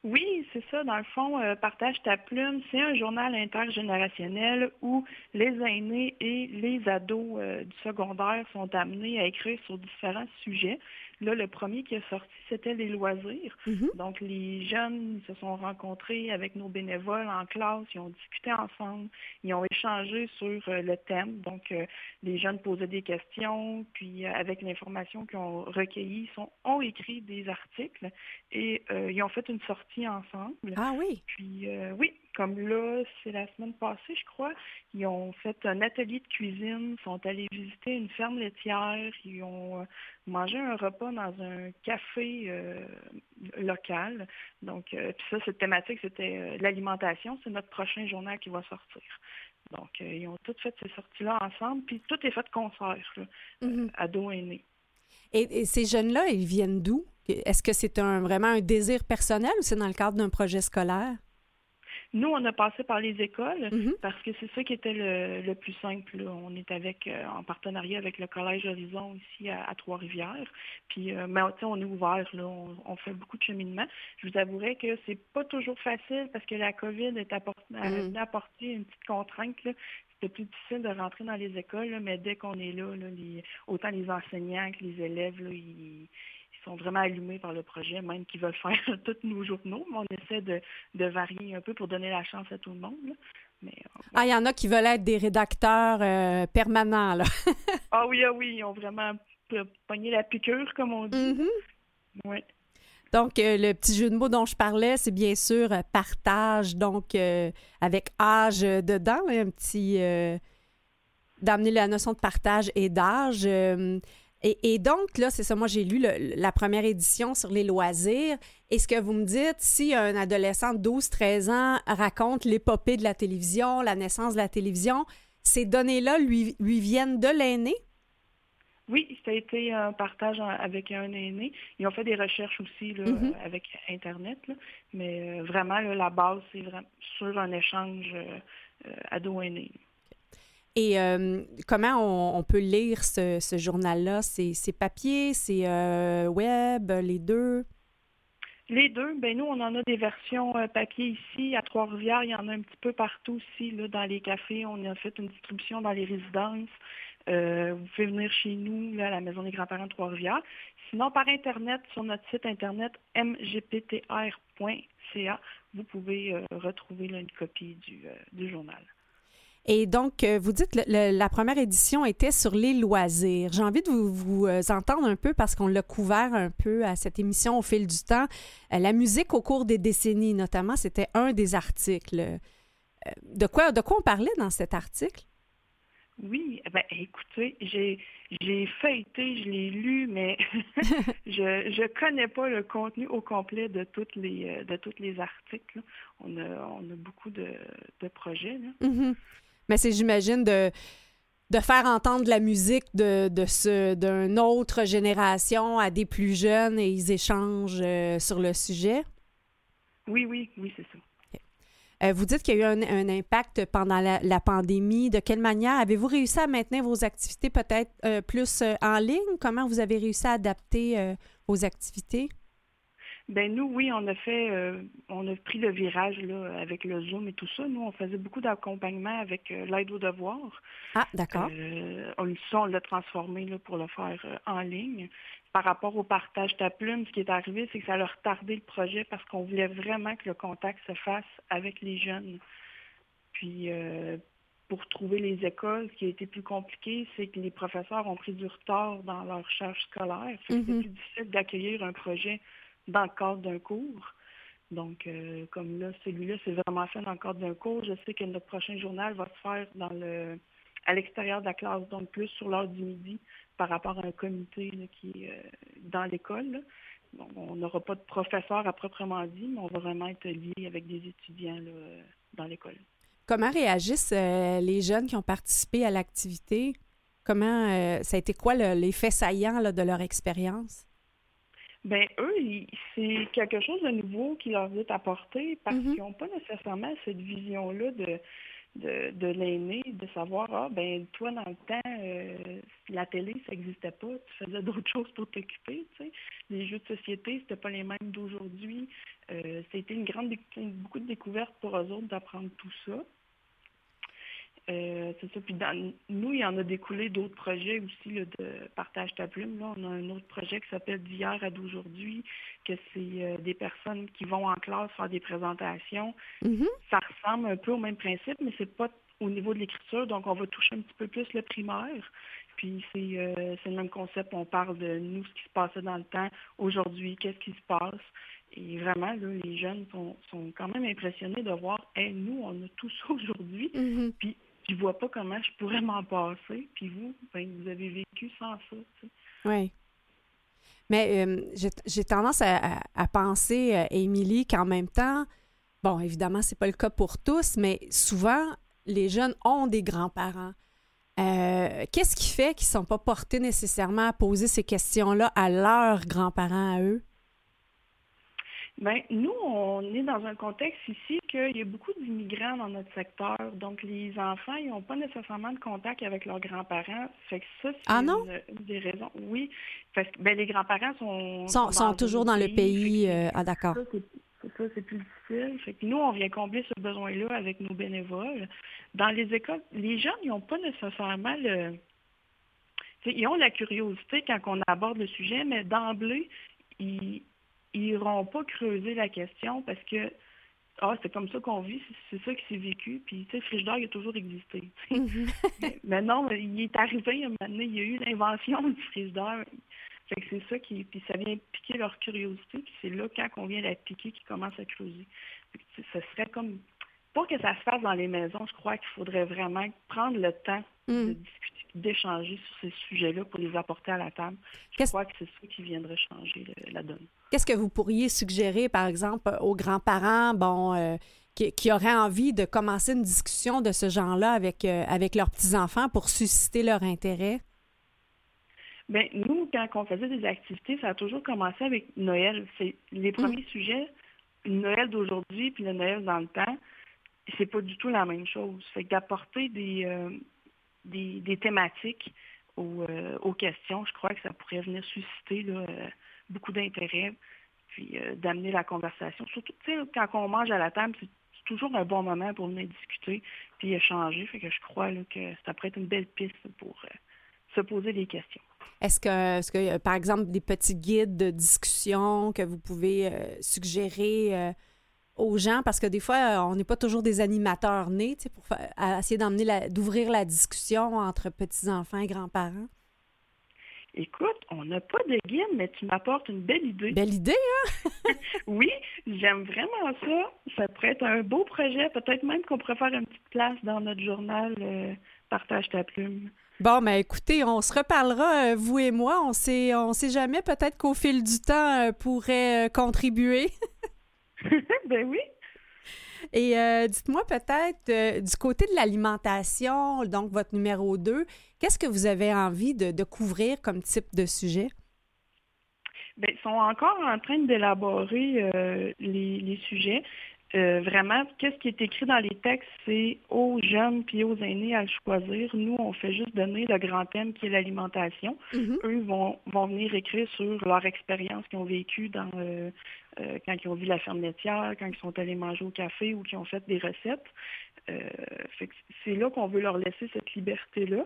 Oui, c'est ça. Dans le fond, euh, Partage ta plume, c'est un journal intergénérationnel où les aînés et les ados euh, du secondaire sont amenés à écrire sur différents sujets. Là, le premier qui est sorti, c'était les loisirs. Mhm. Donc, les jeunes se sont rencontrés avec nos bénévoles en classe, ils ont discuté ensemble, ils ont échangé sur euh, le thème. Donc, euh, les jeunes posaient des questions, puis euh, avec l'information qu'ils ont recueillie, ils sont- ont écrit des articles et euh, ils ont fait une sortie ensemble. Ah oui. Puis, euh, oui, comme là, c'est la semaine passée, je crois, ils ont fait un atelier de cuisine, sont allés visiter une ferme laitière, ils ont euh, mangé un repas dans un café euh, local. Donc, euh, puis ça, cette thématique, c'était l'alimentation. C'est notre prochain journal qui va sortir. Donc, ils ont toutes fait ces sorties-là ensemble, puis tout est fait de concert, là, Mhm. ado aîné. Et, et ces jeunes-là, ils viennent d'où? Est-ce que c'est un, vraiment un désir personnel ou c'est dans le cadre d'un projet scolaire? Nous, on a passé par les écoles Mhm. parce que c'est ça qui était le, le plus simple. là. On est avec euh, en partenariat avec le Collège Horizon ici à, à Trois-Rivières. Puis, euh, mais on est ouvert, là. On, on fait beaucoup de cheminement. Je vous avouerai que c'est pas toujours facile parce que la COVID est apport- a apporter une petite contrainte. là. C'était plus difficile de rentrer dans les écoles, là, mais dès qu'on est là, là, les- autant les enseignants que les élèves, là, ils sont vraiment allumés par le projet, même qu'ils veulent faire tous nos journaux. Mais on essaie de, de varier un peu pour donner la chance à tout le monde. là. Mais, euh, Ah, il y en a qui veulent être des rédacteurs euh, permanents, là. ah oui, ah oui, ils ont vraiment pogné la piqûre, comme on dit. Mhm. Ouais. Donc, euh, le petit jeu de mots dont je parlais, c'est bien sûr partage, donc avec âge dedans, là, un petit. d'amener la notion de partage et d'âge. Et, et donc, là, c'est ça, moi, j'ai lu le- la première édition sur les loisirs. Et ce que vous me dites, si un adolescent de 12-13 ans raconte l'épopée de la télévision, la naissance de la télévision, ces données-là lui, lui viennent de l'aîné? Oui, ça a été un partage avec un aîné. Ils ont fait des recherches aussi là, Mhm. euh, avec Internet, là. mais euh, vraiment, là, la base, c'est vraiment sur un échange euh, euh, ado-aîné. Et euh, comment on, peut lire ce, journal-là? C'est papier, c'est euh, web, les deux? Les deux, ben nous, on en a des versions euh, papier ici. À Trois-Rivières, il y en a un petit peu partout aussi, là, dans les cafés. On a fait une distribution dans les résidences. Vous pouvez venir chez nous, là, à la Maison des grands-parents de Trois-Rivières. Sinon, par Internet, sur notre site Internet mgptr.ca, vous pouvez retrouver une copie du journal. Et donc, euh, vous dites que la première édition était sur les loisirs. J'ai envie de vous, vous, euh, entendre un peu parce qu'on l'a couvert un peu à cette émission au fil du temps. Euh, la musique au cours des décennies, notamment, c'était un des articles. De, quoi, de quoi on parlait dans cet article? Oui, ben écoutez, j'ai j'ai feuilleté, je l'ai lu, mais je je connais pas le contenu au complet de toutes les de tous les articles. là. On a on a beaucoup de, de projets. Là. Mhm. Mais c'est, j'imagine, de, de faire entendre la musique de, de ce, d'une autre génération à des plus jeunes et ils échangent euh, sur le sujet? Oui, oui, oui, c'est ça. Euh, vous dites qu'il y a eu un, un impact pendant la, la pandémie. De quelle manière avez-vous réussi à maintenir vos activités peut-être euh, plus en ligne? Comment vous avez réussi à adapter vos activités? Ben nous, oui, on a fait, euh, on a pris le virage là avec le Zoom et tout ça. Nous, on faisait beaucoup d'accompagnement avec euh, l'aide aux devoirs. Ah, d'accord. Euh, on, l'a transformé là, pour le faire euh, en ligne. Par rapport au partage ta plume, ce qui est arrivé, c'est que ça a retardé le projet parce qu'on voulait vraiment que le contact se fasse avec les jeunes. Puis, pour trouver les écoles, ce qui a été plus compliqué, c'est que les professeurs ont pris du retard dans leur charge scolaire. C'est plus difficile d'accueillir un projet dans le cadre d'un cours. Donc, euh, comme là, celui-là, c'est vraiment fait dans le cadre d'un cours. Je sais que notre prochain journal va se faire à l'extérieur de la classe, donc plus sur l'heure du midi par rapport à un comité qui est euh, dans l'école. on n'aura pas de professeur à proprement dit, mais on va vraiment être lié avec des étudiants dans l'école. Comment réagissent euh, les jeunes qui ont participé à l'activité? Comment ça a été quoi le- l'effet saillant de leur expérience? Ben eux, c'est quelque chose de nouveau qui leur est apporté parce Mhm. qu'ils n'ont pas nécessairement cette vision-là de, de, de l'aîné, de savoir, ah ben toi dans le temps, euh, la télé, ça n'existait pas, tu faisais d'autres choses pour t'occuper, tu sais. Les jeux de société, c'était pas les mêmes d'aujourd'hui. Euh, c'était une grande beaucoup de découvertes pour eux autres d'apprendre tout ça. Euh, c'est ça. Puis dans, nous, il y en a découlé d'autres projets aussi là, de partage ta plume. Là. On a un autre projet qui s'appelle d'hier à d'aujourd'hui, que c'est euh, des personnes qui vont en classe faire des présentations. Mhm. Ça ressemble un peu au même principe, mais c'est pas au niveau de l'écriture, donc on va toucher un petit peu plus le primaire. Puis c'est euh, le même concept, on parle de nous, ce qui se passait dans le temps, aujourd'hui, qu'est-ce qui se passe. Et vraiment, là, les jeunes sont, sont quand même impressionnés de voir, hey, nous, on a tout ça aujourd'hui, Mhm. puis je vois pas comment je pourrais m'en passer, puis vous, ben, vous avez vécu sans ça. Oui. Mais euh, j'ai- tendance à, à- penser, euh, Émilie, qu'en même temps, bon, évidemment, c'est pas le cas pour tous, mais souvent, les jeunes ont des grands-parents. Euh, Qu'est-ce qui fait qu'ils sont pas portés nécessairement à poser ces questions-là à leurs grands-parents à eux? Ben, nous, on est dans un contexte ici qu'il y a beaucoup d'immigrants dans notre secteur. Donc, les enfants, ils n'ont pas nécessairement de contact avec leurs grands-parents. Fait que ça, c'est Ah non? une, une des raisons. Oui, parce que ben, les grands-parents sont... Sont, sont dans toujours dans le pays. euh, ah, d'accord. ça, c'est c'est ça, c'est plus difficile. Fait que nous, on vient combler ce besoin-là avec nos bénévoles. Dans les écoles, les jeunes, ils n'ont pas nécessairement le... Ils ont la curiosité quand on aborde le sujet, mais d'emblée, ils n'iront pas creuser la question parce que ah, c'est comme ça qu'on vit, c'est ça qui s'est vécu. Puis, tu sais, le frigidaire, il a toujours existé. Mhm. mais, non, il est arrivé un moment donné, il y a eu l'invention du frigidaire. Fait que c'est ça qui. Puis ça vient piquer leur curiosité. Puis c'est là, quand on vient la piquer, qu'ils commencent à creuser. Ce serait comme. Pour que ça se fasse dans les maisons, je crois qu'il faudrait vraiment prendre le temps de Mm. discuter, d'échanger sur ces sujets-là pour les apporter à la table. Je crois que c'est ça qui viendrait changer le- la donne. Qu'est-ce que vous pourriez suggérer, par exemple, aux grands-parents, bon, euh, qui, qui auraient envie de commencer une discussion de ce genre-là avec, euh, avec leurs petits-enfants pour susciter leur intérêt? Ben, nous, quand on faisait des activités, ça a toujours commencé avec Noël. C'est les premiers sujets, le Noël d'aujourd'hui puis le Noël dans le temps, c'est pas du tout la même chose. Fait que d'apporter des, euh, des, thématiques aux, euh, aux questions, je crois que ça pourrait venir susciter euh, beaucoup d'intérêt, puis euh, d'amener la conversation. Surtout, tu sais, quand on mange à la table, c'est toujours un bon moment pour venir discuter puis échanger. Fait que je crois que ça pourrait être une belle piste pour se poser des questions. Est-ce que, est-ce que, par exemple, des petits guides de discussion que vous pouvez suggérer aux gens? Parce que des fois, euh, on n'est pas toujours des animateurs nés, tu sais, pour à essayer d'emmener la- d'ouvrir la discussion entre petits-enfants et grands-parents. Écoute, on n'a pas de guide, mais tu m'apportes une belle idée. Belle idée, hein? Oui, j'aime vraiment ça. Ça pourrait être un beau projet. Peut-être même qu'on pourrait faire une petite place dans notre journal euh, Partage ta plume. Bon, mais écoutez, on se reparlera, euh, vous et moi. On sait, on sait jamais, peut-être qu'au fil du temps, euh, pourrait contribuer. ben oui. Et euh, dites-moi peut-être, euh, du côté de l'alimentation, donc votre numéro 2, qu'est-ce que vous avez envie de, de couvrir comme type de sujet? Ben, ils sont encore en train d'élaborer euh, les, les sujets. Euh, vraiment, qu'est-ce qui est écrit dans les textes, c'est aux jeunes puis aux aînés à le choisir. Nous, on fait juste donner le grand thème qui est l'alimentation. Mhm. Eux vont, vont venir écrire sur leur expérience qu'ils ont vécue dans euh, euh, quand ils ont vu la ferme laitière, quand ils sont allés manger au café ou qu'ils ont fait des recettes. Euh, fait que c'est là qu'on veut leur laisser cette liberté-là.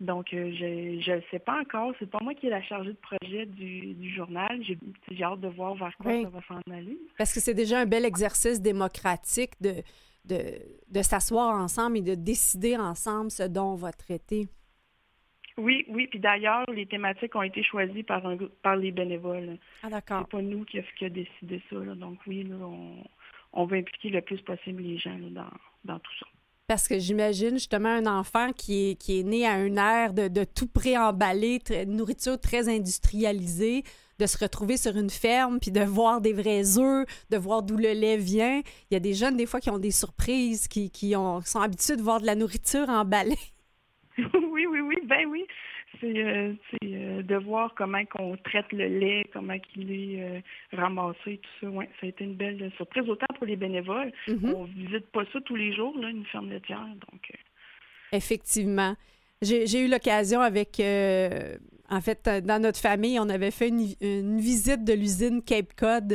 Donc, euh, je ne sais pas encore. C'est pas moi qui est la chargée de projet du, du journal. J'ai j'ai hâte de voir vers quoi Oui. ça va s'en aller. Parce que c'est déjà un bel exercice démocratique de, de, de s'asseoir ensemble et de décider ensemble ce dont on va traiter. Oui, oui. Puis d'ailleurs, les thématiques ont été choisies par, un, par les bénévoles. Ah, d'accord. C'est pas nous qui a, qui a décidé ça. là. Donc oui, là, on, on veut impliquer le plus possible les gens là, dans, dans tout ça. Parce que j'imagine justement un enfant qui est, qui est né à une ère de, de tout préemballé, très- nourriture très industrialisée, de se retrouver sur une ferme, puis de voir des vrais œufs, de voir d'où le lait vient. Il y a des jeunes, des fois, qui ont des surprises, qui, qui, ont, sont habitués de voir de la nourriture emballée. oui, oui, oui, ben oui. C'est euh, euh, de voir comment qu'on traite le lait, comment qu'il est euh, ramassé, tout ça. Ouais, ça a été une belle surprise, autant pour les bénévoles. Mhm. On visite pas ça tous les jours, là, une ferme laitière. Donc, Effectivement. J'ai j'ai eu l'occasion avec, euh, en fait, dans notre famille, on avait fait une, une visite de l'usine Cape Cod,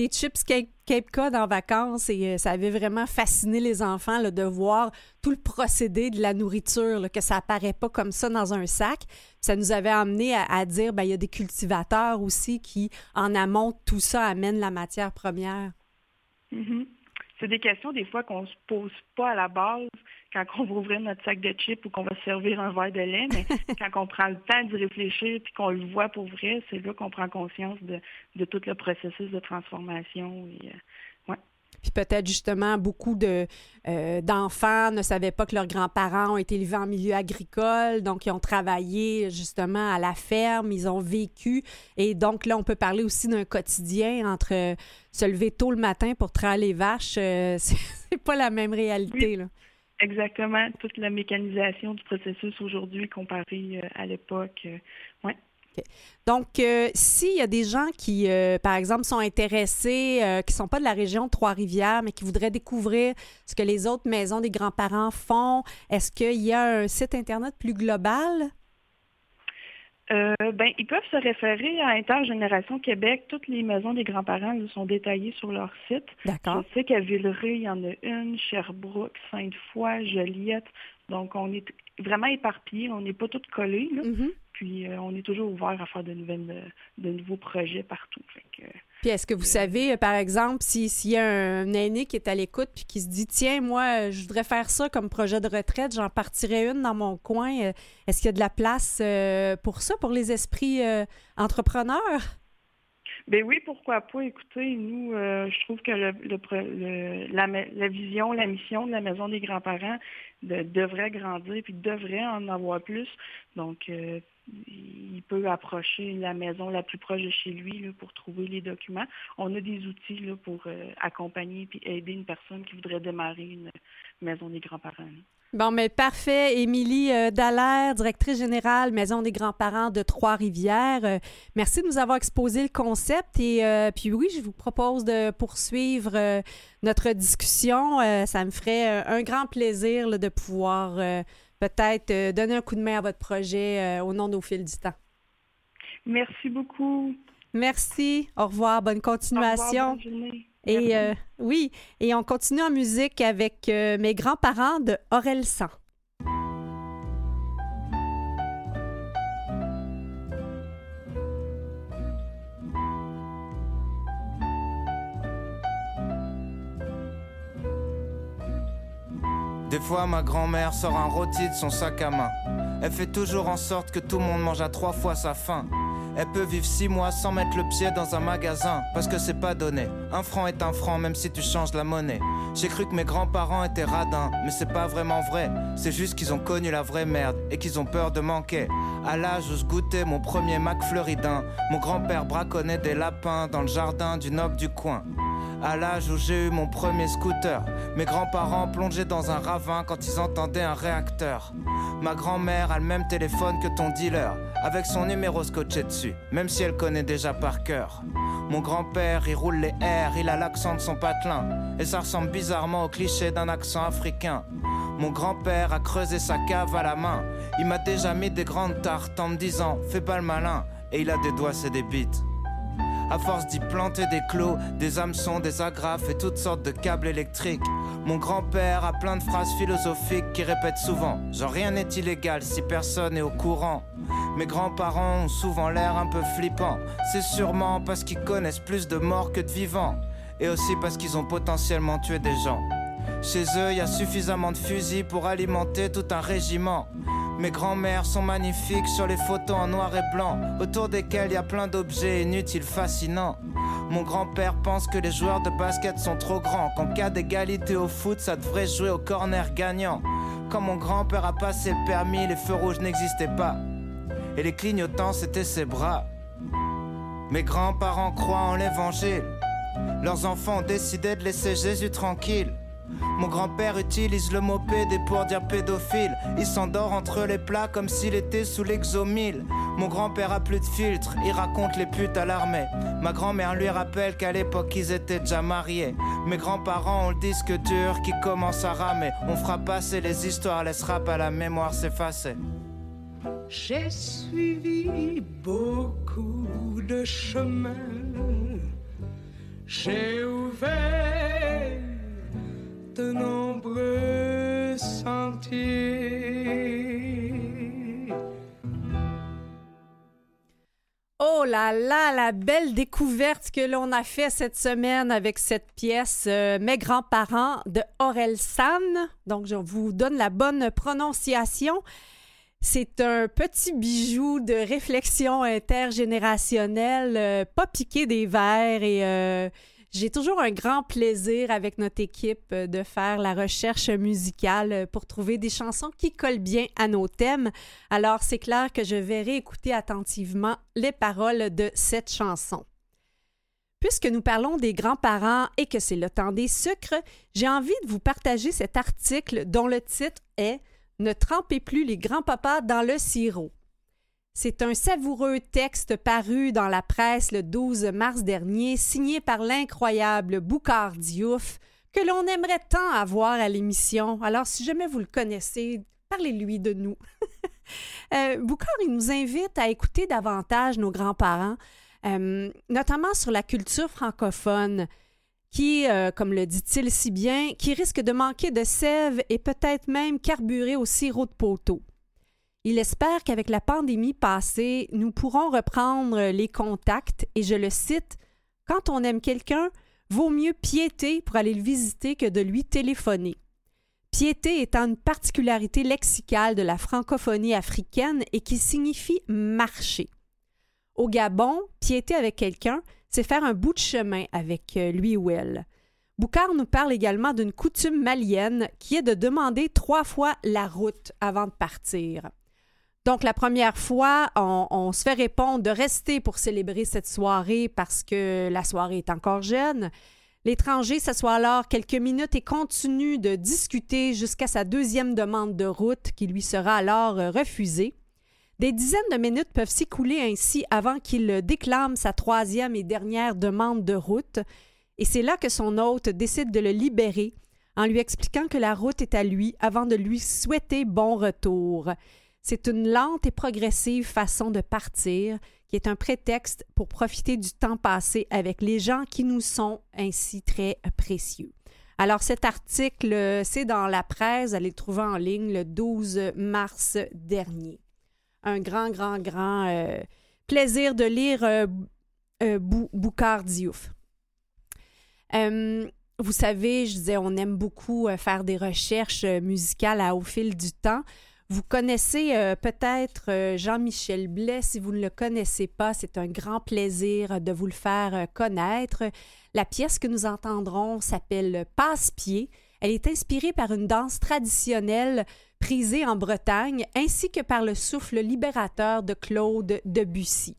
des chips Cape, Cape Cod en vacances, et euh, ça avait vraiment fasciné les enfants là, de voir tout le procédé de la nourriture, là, que ça apparaît pas comme ça dans un sac. Ça nous avait amené à, dire, ben, il y a des cultivateurs aussi qui, en amont, tout ça amènent la matière première. mhm. C'est des questions des fois qu'on se pose pas à la base quand on va ouvrir notre sac de chips ou qu'on va servir un verre de lait, mais quand on prend le temps d'y réfléchir puis qu'on le voit pour vrai, c'est là qu'on prend conscience de, de, tout le processus de transformation. Et, euh. Puis peut-être justement beaucoup de euh, d'enfants ne savaient pas que leurs grands-parents ont été élevés en milieu agricole, donc ils ont travaillé justement à la ferme, ils ont vécu. Et donc là, on peut parler aussi d'un quotidien entre euh, se lever tôt le matin pour traire les vaches. Euh, c'est pas la même réalité. Là. Exactement, toute la mécanisation du processus aujourd'hui comparé à l'époque. ouais. Donc, euh, s'il y a des gens qui, euh, par exemple, sont intéressés, euh, qui ne sont pas de la région de Trois-Rivières, mais qui voudraient découvrir ce que les autres maisons des grands-parents font, est-ce qu'il y a un site Internet plus global? ben, ils peuvent se référer à Intergénération Québec. Toutes les maisons des grands-parents sont détaillées sur leur site. D'accord. Je sais qu'à Villeray, il y en a une, Sherbrooke, Sainte-Foy, Joliette. Donc, on est vraiment éparpillés. On n'est pas tous collés. Là. Mm -hmm. Puis euh, on est toujours ouvert à faire de nouvelles, de nouveaux projets partout. Fait que, puis est-ce que vous euh, savez, par exemple, s'il si y a un aîné qui est à l'écoute puis qui se dit Tiens, moi, je voudrais faire ça comme projet de retraite, j'en partirais une dans mon coin. euh, Est-ce qu'il y a de la place euh, pour ça, pour les esprits euh, entrepreneurs? Ben oui, pourquoi pas. Écoutez, nous, euh, je trouve que la, vision, la mission de la Maison des grands-parents de, devrait grandir puis devrait en avoir plus. Donc, euh, il peut approcher la maison la plus proche de chez lui là, pour trouver les documents. On a des outils là, pour euh, accompagner puis aider une personne qui voudrait démarrer une maison des grands-parents. Bon, mais parfait. Émilie euh, Dallaire, directrice générale Maison des grands-parents de Trois-Rivières. Euh, merci de nous avoir exposé le concept. Et euh, puis oui, je vous propose de poursuivre euh, notre discussion. ça me ferait un grand plaisir là, de pouvoir peut-être donner un coup de main à votre projet au nom d'Au fil du temps. Merci beaucoup. Merci. Au revoir. Bonne continuation. Au revoir, bonne journée. Et euh, oui, et on continue en musique avec euh, mes grands-parents de Aurel San. Des fois, ma grand-mère sort un rôti de son sac à main. Elle fait toujours en sorte que tout le monde mange à trois fois sa faim. Elle peut vivre six mois sans mettre le pied dans un magasin, parce que c'est pas donné. Un franc est un franc, même si tu changes la monnaie. J'ai cru que mes grands-parents étaient radins, mais c'est pas vraiment vrai. C'est juste qu'ils ont connu la vraie merde et qu'ils ont peur de manquer. À l'âge où je goûtais mon premier Mac Fleuridin, mon grand-père braconnait des lapins dans le jardin du noble du coin. À l'âge où j'ai eu mon premier scooter, mes grands-parents plongeaient dans un ravin quand ils entendaient un réacteur. Ma grand-mère a le même téléphone que ton dealer, avec son numéro scotché dessus, même si elle connaît déjà par cœur. Mon grand-père, il roule les airs, il a l'accent de son patelin, et ça ressemble bizarrement au cliché d'un accent africain. Mon grand-père a creusé sa cave à la main, il m'a déjà mis des grandes tartes en me disant, fais pas le malin, et il a des doigts, c'est des bites. À force d'y planter des clous, des hameçons, des agrafes et toutes sortes de câbles électriques. Mon grand-père a plein de phrases philosophiques qui répète souvent Genre rien n'est illégal si personne est au courant. Mes grands-parents ont souvent l'air un peu flippants. C'est sûrement parce qu'ils connaissent plus de morts que de vivants. Et aussi parce qu'ils ont potentiellement tué des gens. Chez eux, y a suffisamment de fusils pour alimenter tout un régiment. Mes grands-mères sont magnifiques sur les photos en noir et blanc, autour desquels il y a plein d'objets inutiles fascinants. Mon grand-père pense que les joueurs de basket sont trop grands, qu'en cas d'égalité au foot, ça devrait jouer au corner gagnant. Quand mon grand-père a passé le permis, les feux rouges n'existaient pas. Et les clignotants, c'était ses bras. Mes grands-parents croient en l'évangile. Leurs enfants ont décidé de laisser Jésus tranquille. Mon grand-père utilise le mot pédé pour dire pédophile. Il s'endort entre les plats comme s'il était sous l'exomile. Mon grand-père a plus de filtre, il raconte les putes à l'armée. Ma grand-mère lui rappelle qu'à l'époque ils étaient déjà mariés. Mes grands-parents ont le disque dur qui commence à ramer. On fera passer les histoires, laisse rap à la mémoire s'effacer. J'ai suivi beaucoup de chemins. J'ai ouvert Oh là là, la belle découverte que l'on a fait cette semaine avec cette pièce euh, Mes grands-parents de Aurel San. Donc, je vous donne la bonne prononciation. C'est un petit bijou de réflexion intergénérationnelle, euh, pas piqué des verres et euh, j'ai toujours un grand plaisir avec notre équipe euh, de faire la recherche musicale euh, pour trouver des chansons qui collent bien à nos thèmes. Alors, c'est clair que je vais réécouter attentivement les paroles de cette chanson. Puisque nous parlons des grands-parents et que c'est le temps des sucres, j'ai envie de vous partager cet article dont le titre est Ne trempez plus les grands-papas dans le sirop. C'est un savoureux texte paru dans la presse le 12 mars dernier, signé par l'incroyable Boucard Diouf, que l'on aimerait tant avoir à l'émission. Alors, si jamais vous le connaissez, parlez-lui de nous. euh, Boucard, il nous invite à écouter davantage nos grands-parents, euh, notamment sur la culture francophone qui, euh, comme le dit-il si bien, qui risque de manquer de sève et peut-être même carburer au sirop de poteau. Il espère qu'avec la pandémie passée, nous pourrons reprendre les contacts et je le cite Quand on aime quelqu'un, vaut mieux piéter pour aller le visiter que de lui téléphoner. Piéter étant une particularité lexicale de la francophonie africaine et qui signifie marcher. Au Gabon, piéter avec quelqu'un, c'est faire un bout de chemin avec euh, lui ou elle. Boucard nous parle également d'une coutume malienne qui est de demander trois fois la route avant de partir. Donc, la première fois, on, se fait répondre de rester pour célébrer cette soirée parce que la soirée est encore jeune. L'étranger s'assoit alors quelques minutes et continue de discuter jusqu'à sa deuxième demande de route qui lui sera alors refusée. Des dizaines de minutes peuvent s'écouler ainsi avant qu'il déclame sa troisième et dernière demande de route, et c'est là que son hôte décide de le libérer en lui expliquant que la route est à lui avant de lui souhaiter bon retour. C'est une lente et progressive façon de partir qui est un prétexte pour profiter du temps passé avec les gens qui nous sont ainsi très précieux. Alors cet article, c'est dans la presse, allez le trouver en ligne le 12 mars dernier. Un grand, grand, grand euh, plaisir de lire euh, euh, Diouf. vous savez, je disais, on aime beaucoup faire des recherches musicales au fil du temps. Vous connaissez euh, peut-être euh, Jean-Michel Blais. Si vous ne le connaissez pas, c'est un grand plaisir de vous le faire euh, connaître. La pièce que nous entendrons s'appelle Passe-pied. Elle est inspirée par une danse traditionnelle prisée en Bretagne ainsi que par le souffle libérateur de Claude Debussy.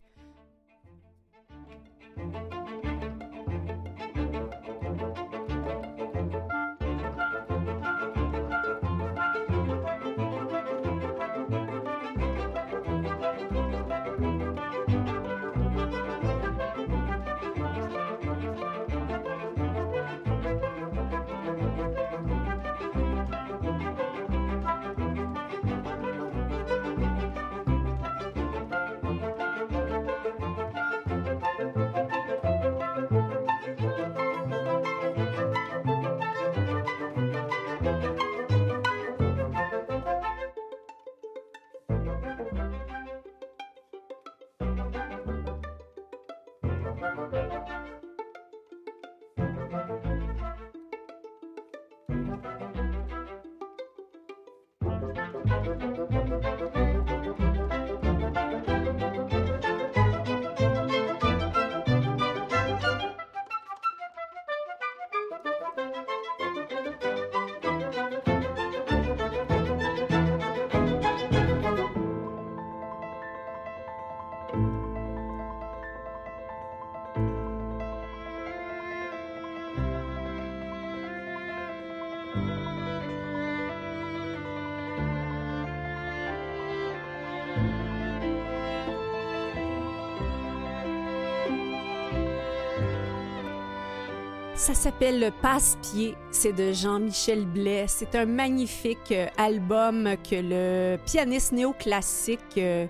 Ça s'appelle Passe-pied, c'est de Jean-Michel Blais. C'est un magnifique euh, album que le pianiste néoclassique euh,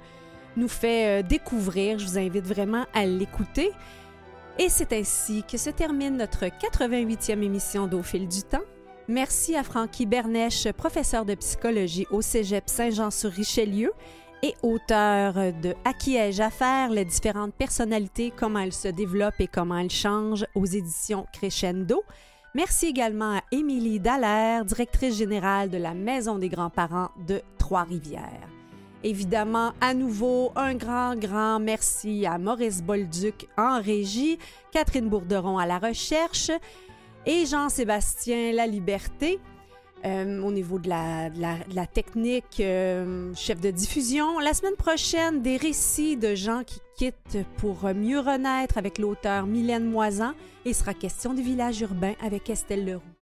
nous fait euh, découvrir. Je vous invite vraiment à l'écouter. Et c'est ainsi que se termine notre 88e émission d'Au fil du temps. Merci à Francky Bernèche, professeur de psychologie au Cégep Saint-Jean-sur-Richelieu, et auteur de À qui ai-je affaire, les différentes personnalités, comment elles se développent et comment elles changent aux éditions Crescendo. Merci également à Émilie Dallaire, directrice générale de la Maison des grands-parents de Trois-Rivières. Évidemment, à nouveau, un grand, grand merci à Maurice Bolduc en régie, Catherine Bourderon à la recherche et Jean-Sébastien La Liberté euh, au niveau de la, technique, euh, chef de diffusion. La semaine prochaine, des récits de gens qui quittent pour mieux renaître avec l'auteur Mylène Moisan et il sera question du village urbain avec Estelle Leroux.